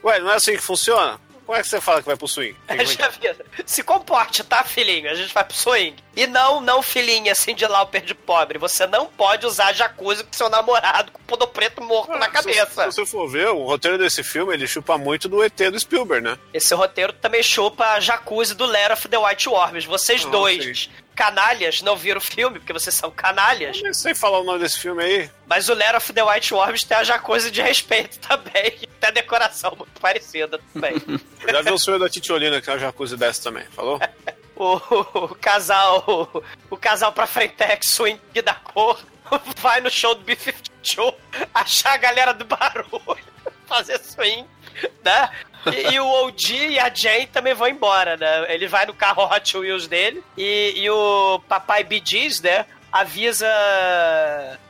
Ué, não é assim que funciona? Como é que você fala que vai pro swing? Se comporte, tá, filhinho? A gente vai pro swing. E não, não, filhinha, assim de lauper de pobre. Você não pode usar jacuzzi com seu namorado com o preto morto na Se- cabeça. Se você for ver, o roteiro desse filme, ele chupa muito do ET do Spielberg, né? Esse roteiro também chupa a jacuzzi do Lair of the White Worms. Vocês Ah, dois, canalhas, não viram o filme, porque vocês são canalhas. Eu sei falar o nome desse filme aí. Mas o Lair of the White Worms tem a jacuzzi de respeito também. Tem a decoração muito parecida também. Eu já vi o sonho da Titiolina, que é uma jacuzzi dessa também. Falou? o, o casal. O, o casal pra Frentex swing da cor vai no show do B-52 achar a galera do barulho, fazer swing, né? E, e o OG e a Jane também vão embora, né? Ele vai no carro Hot Wheels dele e, e o papai Gees, né? Avisa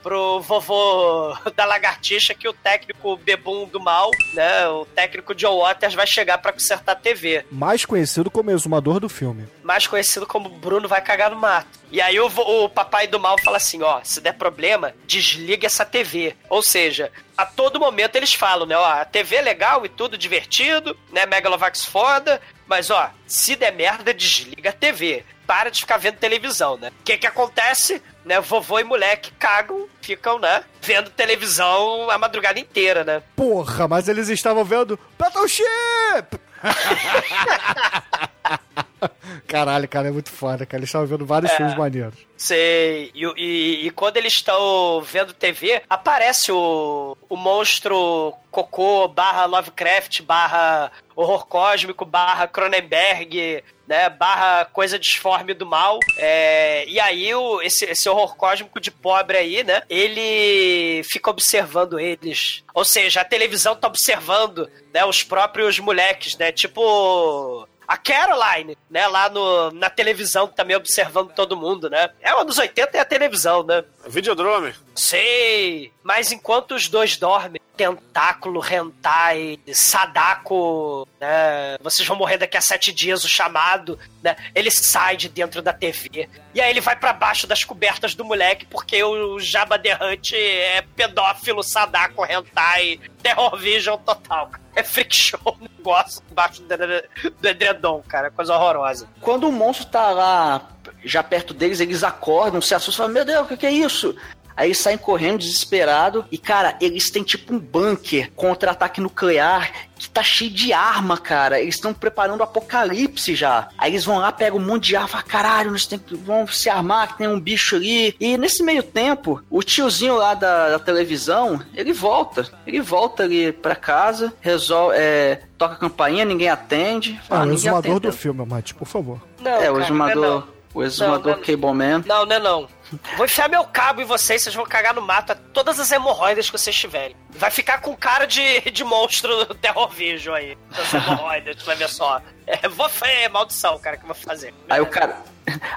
pro vovô da lagartixa que o técnico bebum do mal, né? O técnico Joe Waters vai chegar pra consertar a TV Mais conhecido como exumador do filme. mais conhecido como Bruno vai cagar no mato. E aí o, o papai do mal fala assim, ó, se der problema, desliga essa TV. Ou seja, a todo momento eles falam, né, ó, a TV é legal e tudo divertido, né, Megalovax foda, mas ó, se der merda, desliga a TV. Para de ficar vendo televisão, né? O que que acontece? Né, vovô e moleque cagam, ficam, né, vendo televisão a madrugada inteira, né? Porra, mas eles estavam vendo Battleship! Caralho, cara, é muito foda, cara. Eles estavam vendo vários filmes maneiros. Sei. E, e- e quando eles estão vendo TV, aparece o, o monstro Cocô barra Lovecraft barra horror cósmico barra Cronenberg, né? Barra coisa disforme do mal. É, e aí o, esse, esse horror cósmico de pobre aí, né? Ele fica observando eles. Ou seja, a televisão tá observando, né? Os próprios moleques, né? Tipo a Caroline, né, lá no, na televisão também observando todo mundo, né? É anos 80 é a televisão, né? Videodrome. Sei, mas enquanto os dois dormem, tentáculo, hentai, sadako, né? Vocês vão morrer daqui a sete dias, o chamado, né? Ele sai de dentro da TV. E aí ele vai pra baixo das cobertas do moleque, porque o Jabba the é pedófilo, sadako, hentai, terror vision total. É freak show o negócio embaixo do, do edredom, cara. Coisa horrorosa. Quando o monstro tá lá já perto deles, eles acordam, se assustam, falam, meu Deus, o que, que é isso? Aí eles saem correndo desesperado e, cara, eles têm tipo um bunker contra ataque nuclear que tá cheio de arma, cara. Eles estão preparando o apocalipse já. Aí eles vão lá, pegam um monte de arma, falam, caralho, nós tem que vamos se armar, que tem um bicho ali. E nesse meio tempo, o tiozinho lá da, da televisão, ele volta. Ele volta ali pra casa, resolve, é, toca a campainha, ninguém atende. Ah, Fala, o exumador atende. do filme, Mate, por favor. Não, É, o cara, exumador, não é não. o exumador Não, não é- Cable Man. Não, não é não. Vou enfiar meu cabo em vocês, vocês vão cagar no mato todas as hemorroidas que vocês tiverem. Vai ficar com cara de, de monstro terror vision aí. Das hemorroidas, vai ver só. É, vou é maldição, cara, que eu vou fazer. Aí o cara,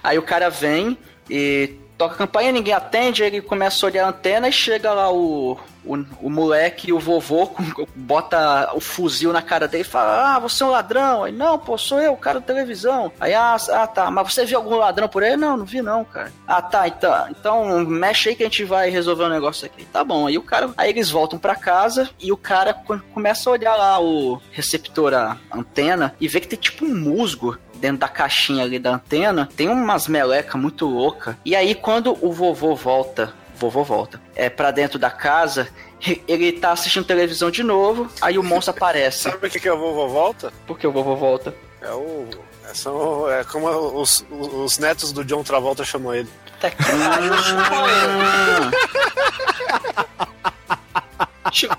aí o cara vem e toca a campainha, ninguém atende, ele começa a olhar a antena e chega lá o, o, o moleque e o vovô bota o fuzil na cara dele e fala: Ah, você é um ladrão. Aí, não, pô, sou eu, o cara da televisão. Aí, ah, ah, tá, mas você viu algum ladrão por aí? Não, não vi não, cara. Ah, tá, então, então mexe aí que a gente vai resolver o um negócio aqui. Tá bom, aí o cara, aí eles voltam para casa e o cara começa a olhar lá o receptor, a antena, e vê que tem tipo um musgo dentro da caixinha ali da antena, tem umas meleca muito louca. E aí quando o vovô volta, vovô volta, é para dentro da casa, ele tá assistindo televisão de novo, aí o monstro aparece. Sabe o que, que o vovô volta? Por que o vovô volta? É o é, são, é como os, os, netos do John Travolta chamam ele. Tá Chico,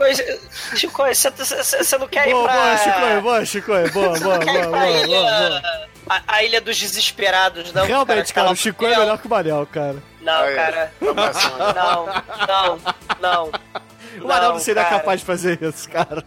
Chico, você não quer boa, ir pra... Boa, Chico, boa, Chico, boa, boa, boa, boa, boa, A, a, Ilha dos Desesperados, não. Realmente, cara, cara o Chico é melhor que o Manel, cara. Não, Aí, cara. Não, não, não. O Manel não seria cara. capaz de fazer isso, cara.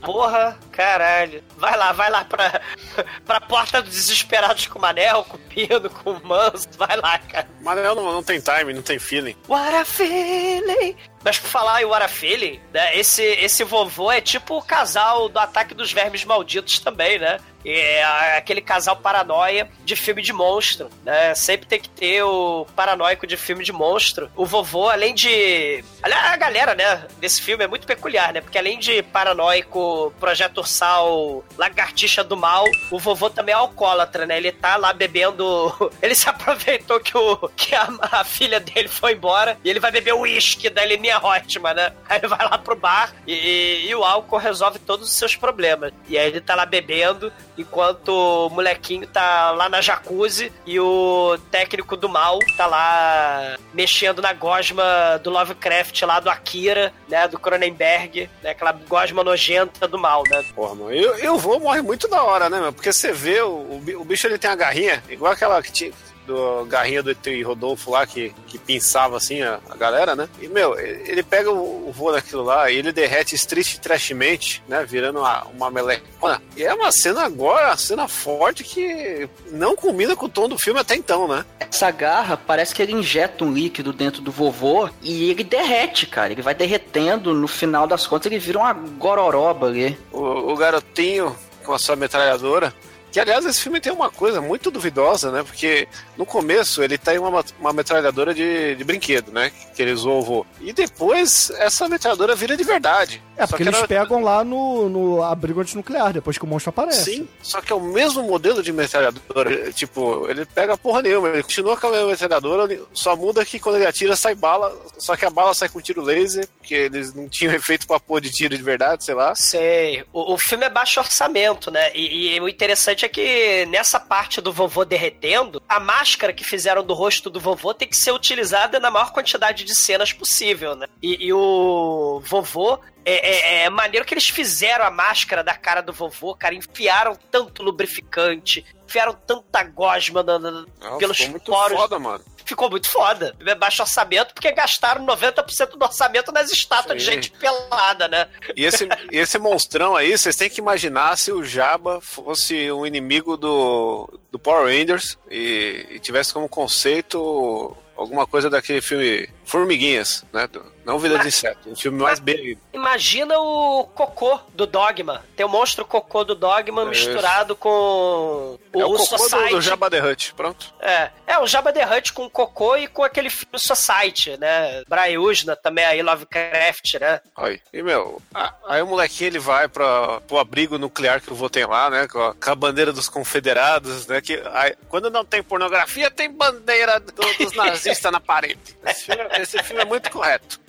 Porra, caralho. Vai lá, vai lá pra, pra porta dos desesperados com o Manel, com o Pino, com o Manso. Vai lá, cara. Manel não, não tem time, não tem feeling. What a feeling. Mas por falar em What a Feeling, né, esse, esse vovô é tipo o casal do Ataque dos Vermes Malditos também, né? É aquele casal paranoia de filme de monstro, né? Sempre tem que ter o paranoico de filme de monstro. O vovô, além de. A galera, né, desse filme é muito peculiar, né? Porque além de paranoico, projeto ursal, lagartixa do mal, o vovô também é alcoólatra, né? Ele tá lá bebendo. Ele se aproveitou que, o, que a, a filha dele foi embora e ele vai beber o uísque da linha ótima, né? Aí ele vai lá pro bar e, e o álcool resolve todos os seus problemas. E aí ele tá lá bebendo enquanto o molequinho tá lá na jacuzzi e o técnico do mal tá lá mexendo na gosma do Lovecraft lá do Akira, né, do Cronenberg, né, aquela gosma nojenta do mal, né? Porra, mano, eu, eu vou morre muito da hora, né, meu? Porque você vê, o, o bicho ele tem a garrinha, igual aquela que tinha do Garrinha do ET Rodolfo lá, que, que pinçava assim a, a galera, né? E, meu, ele pega o, o voo daquilo lá e ele derrete street trashmente, né? Virando uma, uma melecona. E é uma cena agora, uma cena forte que não combina com o tom do filme até então, né? Essa garra parece que ele injeta um líquido dentro do vovô e ele derrete, cara. Ele vai derretendo, no final das contas ele vira uma gororoba ali. O, o garotinho com a sua metralhadora que, aliás, esse filme tem uma coisa muito duvidosa, né? Porque no começo ele tem uma, uma metralhadora de, de brinquedo, né? Que eles zoam. E depois essa metralhadora vira de verdade. É, porque eles era... pegam lá no, no abrigo antinuclear, depois que o monstro aparece. Sim, só que é o mesmo modelo de metralhadora. Tipo, ele pega porra nenhuma, ele continua com a mesma metralhadora, só muda que quando ele atira sai bala, só que a bala sai com tiro laser, porque eles não tinham efeito pra pôr de tiro de verdade, sei lá. Sei. O, o filme é baixo orçamento, né? E, e o interessante interessante é que nessa parte do vovô derretendo, a máscara que fizeram do rosto do vovô tem que ser utilizada na maior quantidade de cenas possível, né? E, e o vovô é, é, é, maneiro que eles fizeram a máscara da cara do vovô, cara. Enfiaram tanto lubrificante, enfiaram tanta gosma na, na, Não, pelos ficou muito poros. Foda, mano ficou muito foda. Baixo orçamento, porque gastaram 90% do orçamento nas estátuas Sim. de gente pelada, né? E esse, esse monstrão aí, vocês têm que imaginar se o Jabba fosse um inimigo do, do Power Rangers e, e tivesse como conceito alguma coisa daquele filme Formiguinhas, né? Não Vida mas, de Inseto, um filme mais bem. Imagina o cocô do Dogma. Tem o monstro cocô do Dogma é misturado com o, é o, o cocô Society. Do, do Jabba the Hutt, pronto. É, é o Jabba the Hutt com cocô e com aquele filme Society, né? Brian Usna também aí, Lovecraft, né? Aí, e meu, aí o molequinho ele vai pra, pro abrigo nuclear que o vô tem lá, né? Com a, com a bandeira dos confederados, né? Que aí, quando não tem pornografia, tem bandeira do, dos nazistas na parede. Esse filme, esse filme é muito correto.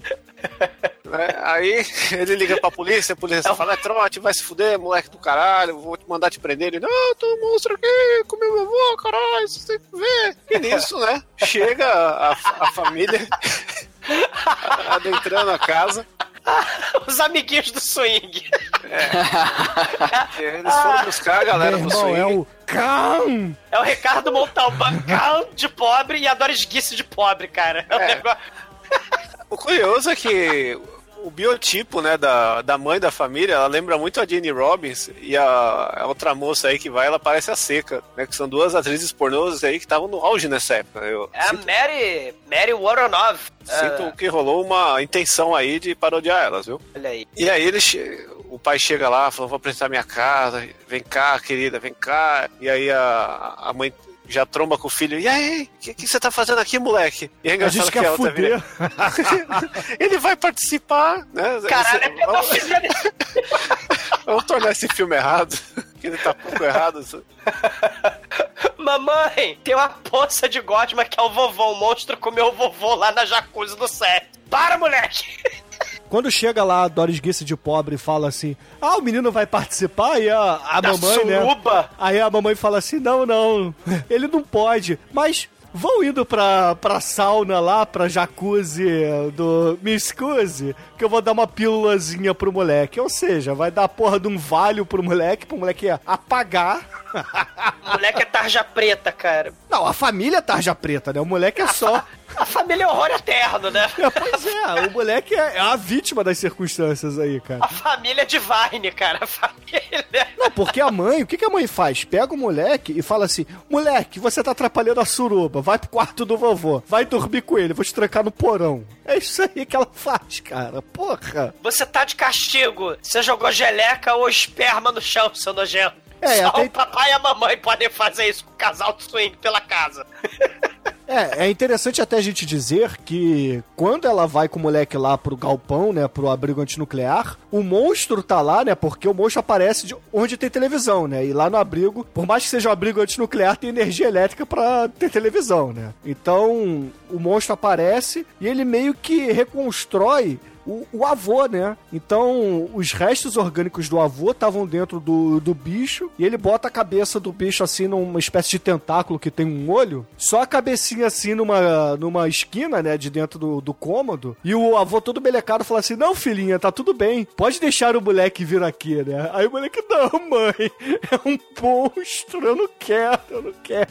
Né? Aí ele liga pra polícia, a polícia fala: é trote, vai se fuder, moleque do caralho, vou te mandar te prender. Ele, não, tem um monstro aqui, comeu meu avô, caralho, você tem que ver. E nisso, né? Chega a, a família adentrando a casa. Os amiguinhos do swing. Eles foram buscar a galera do swing. é o Khan! É o Ricardo Montalbán de pobre e a Doris Guice de pobre, cara. É um É. negócio- O curioso é que o biotipo, né, da, da mãe da família, ela lembra muito a Jenny Robbins e a, a outra moça aí que vai, ela parece a Seca, né, que são duas atrizes pornôs aí que estavam no auge nessa época. Eu É a Mary, Mary Woronov. sinto Ah, que rolou uma intenção aí de parodiar elas, viu? olha aí. E aí ele che- o pai chega lá, falou, vou apresentar minha casa, vem cá, querida, vem cá. E aí a, a mãe já tromba com o filho, e aí, o que, que você tá fazendo aqui, moleque? E é A engraçado gente que quer a outra fuder. vira- ele vai participar, né? Caralho, é Esse- vamos, pedofilia. vamos tornar esse filme errado, que ele tá pouco errado. Mamãe, tem uma poça de Godma que é o vovô. O monstro comeu o vovô lá na jacuzzi do set. Para, moleque! Quando chega lá a Doris Guice de pobre e fala assim: Ah, o menino vai participar e a, a Da mamãe, né? Aí a mamãe fala assim: Não, não, ele não pode. Mas vão indo pra, pra sauna lá, pra jacuzzi do Me Excuse, que eu vou dar uma pílulazinha pro moleque. Ou seja, vai dar a porra de um valho pro moleque, pro moleque apagar. O moleque é tarja preta, cara. Não, a família é tarja preta, né? O moleque é só. A família é horror eterno, né? É, pois é, o moleque é, é a vítima das circunstâncias aí, cara. A família é Divine, cara. A família. Não, porque a mãe, o que, que a mãe faz? Pega o moleque e fala assim: moleque, você tá atrapalhando a suruba, vai pro quarto do vovô, vai dormir com ele, vou te trancar no porão. É isso aí que ela faz, cara. Porra. Você tá de castigo. Você jogou geleca ou esperma no chão, seu nojento. É, Só até- o papai e a mamãe podem fazer isso com o casal de swing pela casa. É, é interessante até a gente dizer que quando ela vai com o moleque lá pro galpão, né, pro abrigo antinuclear, o monstro tá lá, né, porque o monstro aparece de onde tem televisão, né, e lá no abrigo, por mais que seja um abrigo antinuclear, tem energia elétrica pra ter televisão, né. Então, o monstro aparece e ele meio que reconstrói o, o avô, né? Então, os restos orgânicos do avô estavam dentro do, do bicho e ele bota a cabeça do bicho assim numa espécie de tentáculo que tem um olho, só a cabecinha assim numa, numa esquina, né, de dentro do, do cômodo. E o avô todo belecado fala assim: Não, filhinha, tá tudo bem, pode deixar o moleque vir aqui, né? Aí o moleque, não, mãe, é um monstro, eu não quero, eu não quero.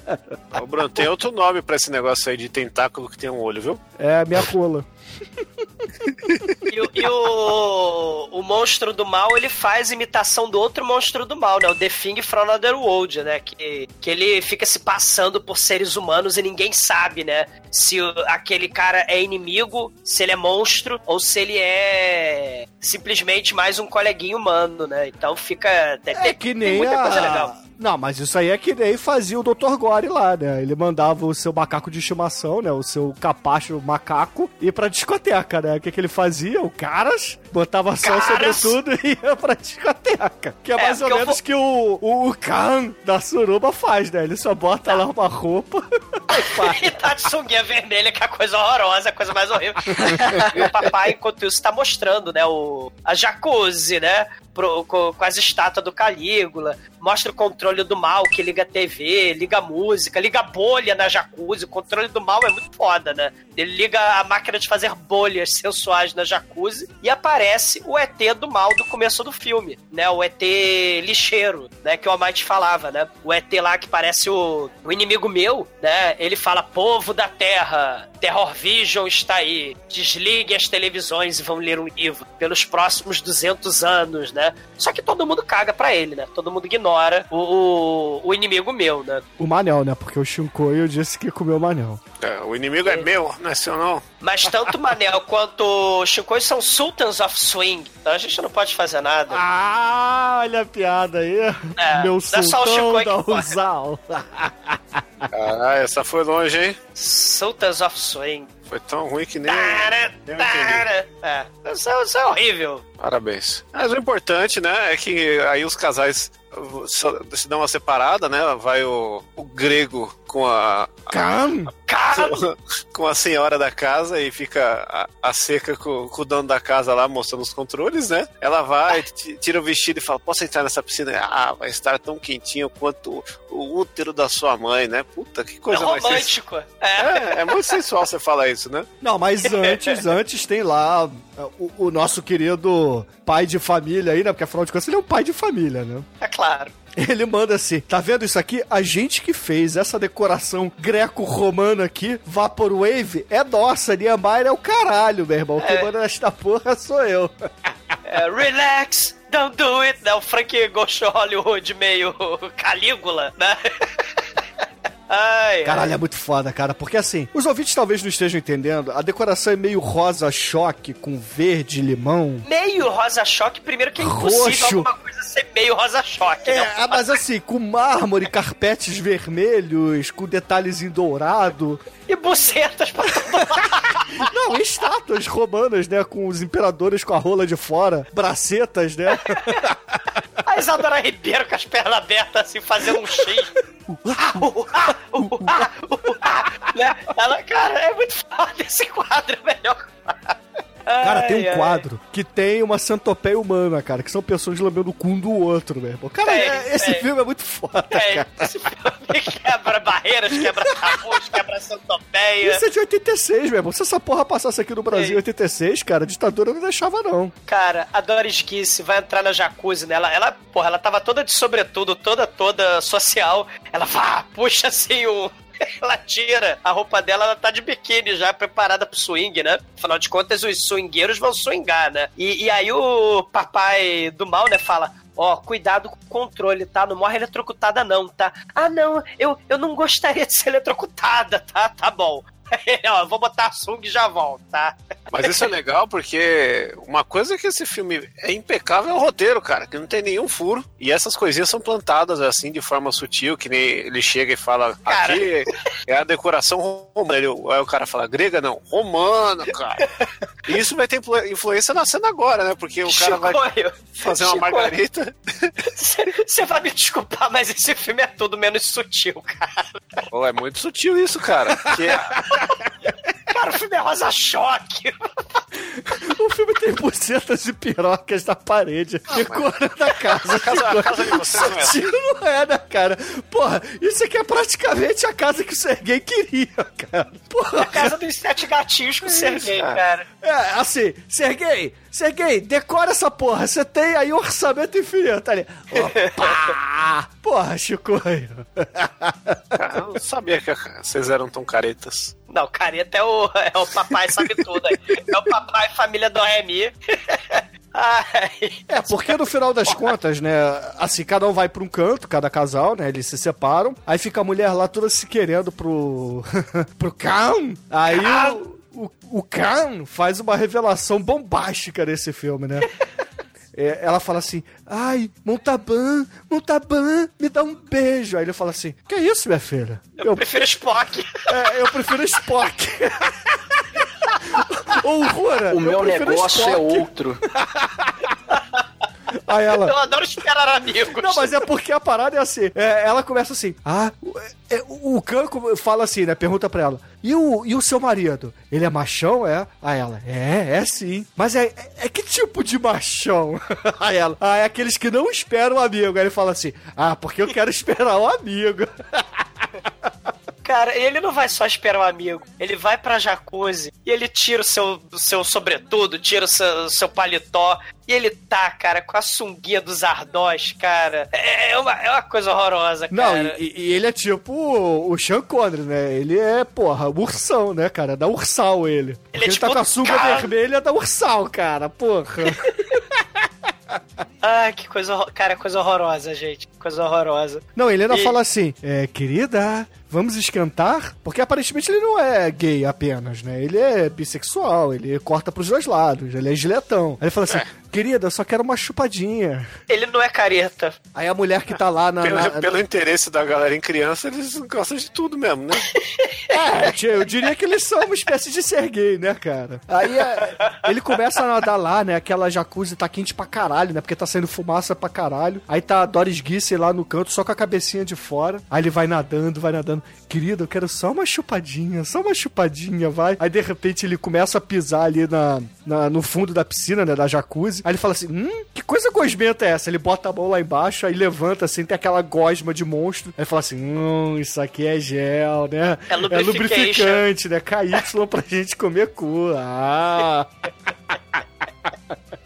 O Bruno, tem outro nome pra esse negócio aí de tentáculo que tem um olho, viu? É a minha rola. E, o- e o, o monstro do mal, ele faz imitação do outro monstro do mal, né? O The Thing from Another World, né? Que, que ele fica se passando por seres humanos e ninguém sabe, né? Se o- aquele cara é inimigo, se ele é monstro, ou se ele é simplesmente mais um coleguinha humano, né? Então fica... Tem, É que nem muita a... coisa legal. Não, mas isso aí é que nem fazia o Dr. Gore lá, né? Ele mandava o seu macaco de estimação, né? O seu capacho macaco ir pra discoteca, né? O que, que ele fazia? O caras botava som sobre tudo e ia pra discoteca. Que é, É, mais ou menos vou- que o, o, o Khan da suruba faz, né? Ele só bota lá uma roupa e faz. E tá de sunguinha vermelha, que é a coisa horrorosa, a coisa mais horrível. e o papai, enquanto isso, tá mostrando, né, o, a jacuzzi, né, pro- com, com as estátuas do Calígula. Mostra o controle do mal, que liga a TV, liga música, liga bolha na jacuzzi. O controle do mal é muito foda, né? Ele liga a máquina de fazer bolhas sensuais na jacuzzi e aparece o ET do mal do começo do filme, né? O ET lixeiro, né? Que o Almighty falava, né? O ET lá que parece o, o inimigo meu, né? Ele fala, povo da Terra, Terror Vision está aí. Desliguem as televisões e vão ler um livro pelos próximos 200 anos, né? Só que todo mundo caga pra ele, né? Todo mundo ignora o, o, o inimigo meu, né? O Manel, né? Porque o Shinkoio disse que comeu o Manel. É, o inimigo é meu, não é seu não. Mas tanto o Manel quanto o Shinkoi são Sultans of Swing. Então a gente não pode fazer nada. Ah, olha a piada aí. É, Meu não é só o sultão aí da. Usal. Ah, essa foi longe, hein? Sultans of Swing. Foi tão ruim que nem. Tara, tara. É, isso, é- isso é horrível. Parabéns. Mas o importante, né, é que aí os casais se dão uma separada, né? Vai o, o grego com a, Cam! com, com a senhora da casa e fica a, a seca com, com o dono da casa lá mostrando os controles, né? Ela vai, ti- tira o vestido e fala: Posso entrar nessa piscina? Ah, vai estar tão quentinho quanto o útero da sua mãe, né? Puta, que É coisa mais romântico. É. É, é muito sensual você falar isso, né? Não, mas antes, antes tem lá o, o nosso querido pai de família aí, né? Porque afinal de contas ele é um pai de família, né? É claro. Ele manda assim: tá vendo isso aqui? A gente que fez essa decoração greco-romana aqui, Vaporwave, é nossa. Niemeyer é o caralho, meu irmão. Quem É. manda nesta porra sou eu. É, relax, don't do it. Né? O Frank Ghost Hollywood meio Calígula, né? Ai, Caralho, é muito foda, cara. Porque assim, os ouvintes talvez não estejam entendendo. A decoração é meio rosa choque com verde limão. meio rosa choque, primeiro que é impossível Roxo. alguma coisa ser meio rosa choque, É, né? ah, mas assim, com mármore, carpetes vermelhos, com detalhes em dourado. E bucetas pra todo. Não, estátuas romanas, né? Com os imperadores com a rola de fora, bracetas, né? Isadora Ribeiro com as pernas abertas, assim, fazendo um ah, né? Ela, cara, é muito foda esse quadro, é melhor. Cara, tem Ai, um ai. quadro que tem uma centopeia humana, cara, que são pessoas lambendo o cu um do outro, meu irmão. Cara, Tem, é- esse tem. filme é muito foda, É, cara. esse filme quebra barreiras, quebra tabus, quebra centopeia. Isso é de 86, meu irmão. Se essa porra passasse aqui no Brasil em Ei. 86, cara, a ditadura não deixava, não. Cara, a Doris Kiss vai entrar na jacuzzi, né? Ela, ela, porra, ela tava toda de sobretudo, toda, toda social. Ela vá, puxa assim o. Ela tira a roupa dela, ela tá de biquíni já, preparada pro swing, né? Afinal de contas, os swingueiros vão swingar, né? E, e aí o papai do mal, né, fala. Ó, cuidado com o controle, tá? Não morre eletrocutada, não, tá? Ah, não, eu, eu não gostaria de ser eletrocutada, tá? Tá bom. Ó, vou botar a sunga e já volto, tá? Mas isso é legal porque uma coisa que esse filme é impecável é o roteiro, cara, que não tem nenhum furo. E essas coisinhas são plantadas assim de forma sutil, que nem ele chega e fala: Cara. aqui é a decoração romana. Ele- Aí o cara fala: grega não, romana, cara. E isso vai ter influ- influência na cena agora, né? Porque o cara vai fazer uma margarita. Você vai me desculpar, mas esse filme é tudo menos sutil, cara. Pô, é muito sutil isso, cara. Que é- Cara, o filme é rosa choque. O filme tem bucetas e pirocas na parede, decorando a casa. a casa, a casa de vocês não é. Sutil não é, né, cara? Porra, isso aqui é praticamente a casa que o Serguei queria, cara. Porra, Casa dos sete gatinhos com o Serguei, cara. É, assim, Serguei, Serguei, decora essa porra. Você tem aí orçamento infinito ali. Opa! Porra, Chico. Eu não sabia que vocês eram tão caretas. Não, careta é o, é o papai sabe tudo aí. É o papai família do Remy. Ai. É, porque no final das contas, né, assim, cada um vai pra um canto, cada casal, né, eles se separam, aí fica a mulher lá toda se querendo pro... pro Khan, aí o, o, o Khan faz uma revelação bombástica nesse filme, né. É, ela fala assim, ai, Montaban, Montaban, me dá um beijo. Aí ele fala assim, que isso, minha filha? Eu prefiro Spock. É, eu prefiro Spock. Ou Rura, O eu meu negócio é Spock. outro. Aí ela... Eu adoro esperar amigos. Não, mas é porque a parada é assim. é, ela começa assim. Ah, o- é, o, o Kanko fala assim, né? Pergunta pra ela. E o, e o seu marido? Ele é machão, é? Aí ela, é, é sim. Mas é, é, é que tipo de machão? Aí ela, ah, é aqueles que não esperam o amigo. Aí ele fala assim, ah, porque eu quero esperar o amigo. Cara, ele não vai só esperar um amigo. Ele vai pra jacuzzi e ele tira o seu, o seu sobretudo, tira o seu, o seu paletó. E ele tá, cara, com a sunguinha dos ardós, cara. É, é uma, é uma coisa horrorosa, Não, cara. e, e ele é tipo o, o Sean Connery, né? Ele é, porra, ursão, né, cara? Da Ursal ele. Ele, é tipo tá com a sunga cara- vermelha da Ursal, cara, porra. Ai, que coisa, cara, coisa horrorosa, gente. Coisa horrorosa. Não, ele ainda E- fala assim: é, querida, vamos esquentar, porque aparentemente ele não é gay apenas, né? Ele é bissexual, ele corta pros dois lados, ele é giletão. Aí ele fala assim, querida, eu só quero uma chupadinha. Ele não é careta. Aí a mulher que tá lá na... Pelo, na- pelo interesse da galera em criança, eles gostam de tudo mesmo, né? É, eu diria que eles são uma espécie de ser gay, né, cara? Aí é, ele começa a nadar lá, né? Aquela jacuzzi tá quente pra caralho, né? Porque tá saindo fumaça pra caralho. Aí tá a Doris Lá no canto, só com a cabecinha de fora. Aí ele vai nadando, vai nadando. Querido, eu quero só uma chupadinha, só uma chupadinha, vai. Aí de repente ele começa a pisar ali na, na- no fundo da piscina, né? Da jacuzzi. Aí ele fala assim: hum, que coisa gosmenta é essa? Ele bota a mão lá embaixo, aí levanta assim, tem aquela gosma de monstro. Aí fala assim: hum, isso aqui é gel, né? É lubrification. lubrificante, né? KY pra gente comer cu. Ah!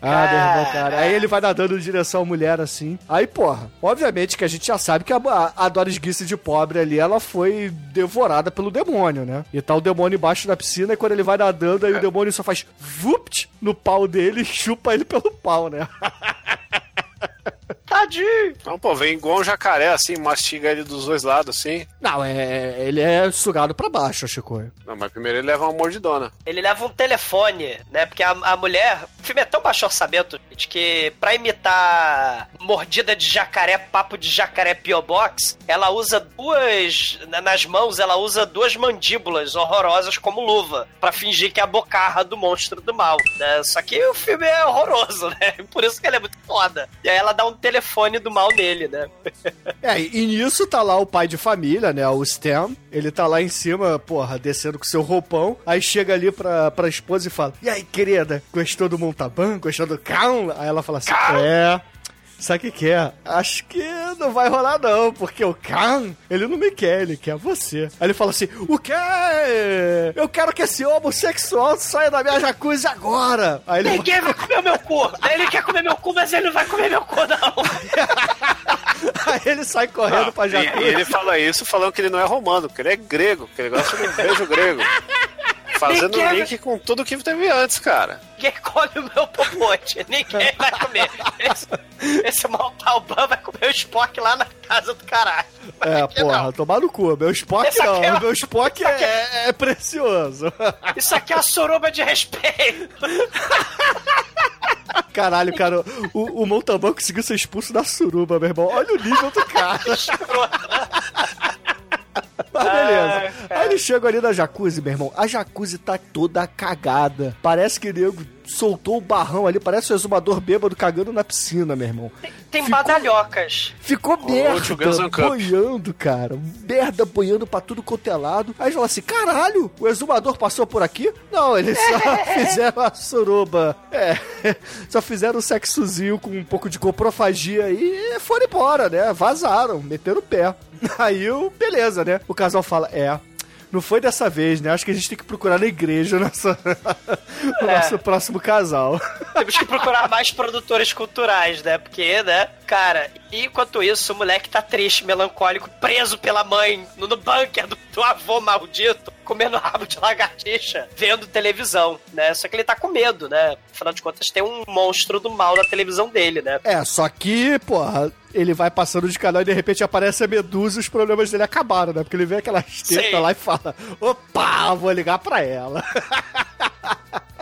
Ah, meu irmão, cara. Aí ele vai nadando em direção à mulher assim. Aí, porra, obviamente que a gente já sabe que a, a, a Doris Guisse de pobre ali, ela foi devorada pelo demônio, né? E tá o demônio embaixo da piscina e quando ele vai nadando, aí o demônio só faz vupt no pau dele e chupa ele pelo pau, né? Tadinho. Então, pô, vem igual um jacaré, assim, mastiga ele dos dois lados, assim. Não, é. Ele é sugado pra baixo, Chico. Não, mas primeiro ele leva uma mordidona. Ele leva um telefone, né? Porque a, a mulher. O filme é tão baixo orçamento, gente, que pra imitar mordida de jacaré, papo de jacaré P.O. Box, ela usa duas. na- Nas mãos, ela usa duas mandíbulas horrorosas como luva. Pra fingir que é a bocarra do monstro do mal, né? Só que o filme é horroroso, né? Por isso que ele é muito foda. E aí ela dá um telefone do mal nele, né? É, e nisso tá lá o pai de família, né? O Stan. Ele tá lá em cima, porra, descendo com seu roupão. Aí chega ali pra, pra esposa e fala: E aí, querida, gostou do Montaban? Gostou do cão? Aí ela fala assim: É. Sabe o que, que é? Acho que não vai rolar, não, porque o Khan, ele não me quer, ele quer você. Aí ele fala assim: O quê? Eu quero que esse homossexual saia da minha jacuzzi agora. Aí ele Ninguém vai comer o meu cu! Ele quer comer meu cu, mas ele não vai comer meu cu, não! Aí ele sai correndo pra E, jacuzzi. e ele fala isso falando que ele não é romano, que ele é grego, que ele gosta de um beijo grego. Fazendo Ninguém- link com tudo que teve antes, cara. Ninguém come o meu popote. Ninguém vai comer. Esse, esse vai comer o Spock lá na casa do caralho. É, Aqui porra, não. tomar no cu. Meu Spock Esse não. é- Meu Spock aqui é, é precioso. Isso aqui é a suruba de respeito. Caralho, cara, o, o Montalbán conseguiu ser expulso da suruba, meu irmão. Olha o nível do cara. Mas beleza. Aí eles chegam ali na jacuzzi, meu irmão. A jacuzzi tá toda cagada. Parece que o nego soltou o barrão ali. Parece o exumador bêbado cagando na piscina, meu irmão. Tem Ficou- badalhocas. Ficou merda boiando, cara. Merda boiando pra tudo quanto é lado. Aí fala assim: caralho, o exumador passou por aqui? Não, eles só fizeram a suruba. É, só fizeram um sexozinho com um pouco de coprofagia e foram embora, né? Vazaram, meteram o pé. Aí, o beleza, né? O casal fala: é. Não foi dessa vez, né? Acho que a gente tem que procurar na igreja nossa, o É. nosso próximo casal. Temos que procurar mais produtores culturais, né? Porque, né? Cara, e enquanto isso, o moleque tá triste, melancólico, preso pela mãe no, no bunker do, do avô maldito, comendo rabo de lagartixa, vendo televisão, né? Só que ele tá com medo, né? Afinal de contas, tem um monstro do mal na televisão dele, né? É, só que, porra, ele vai passando de canal e de repente aparece a Medusa e os problemas dele acabaram, né? Porque ele vê aquela esteita Sim. lá e fala: opa, vou ligar pra ela.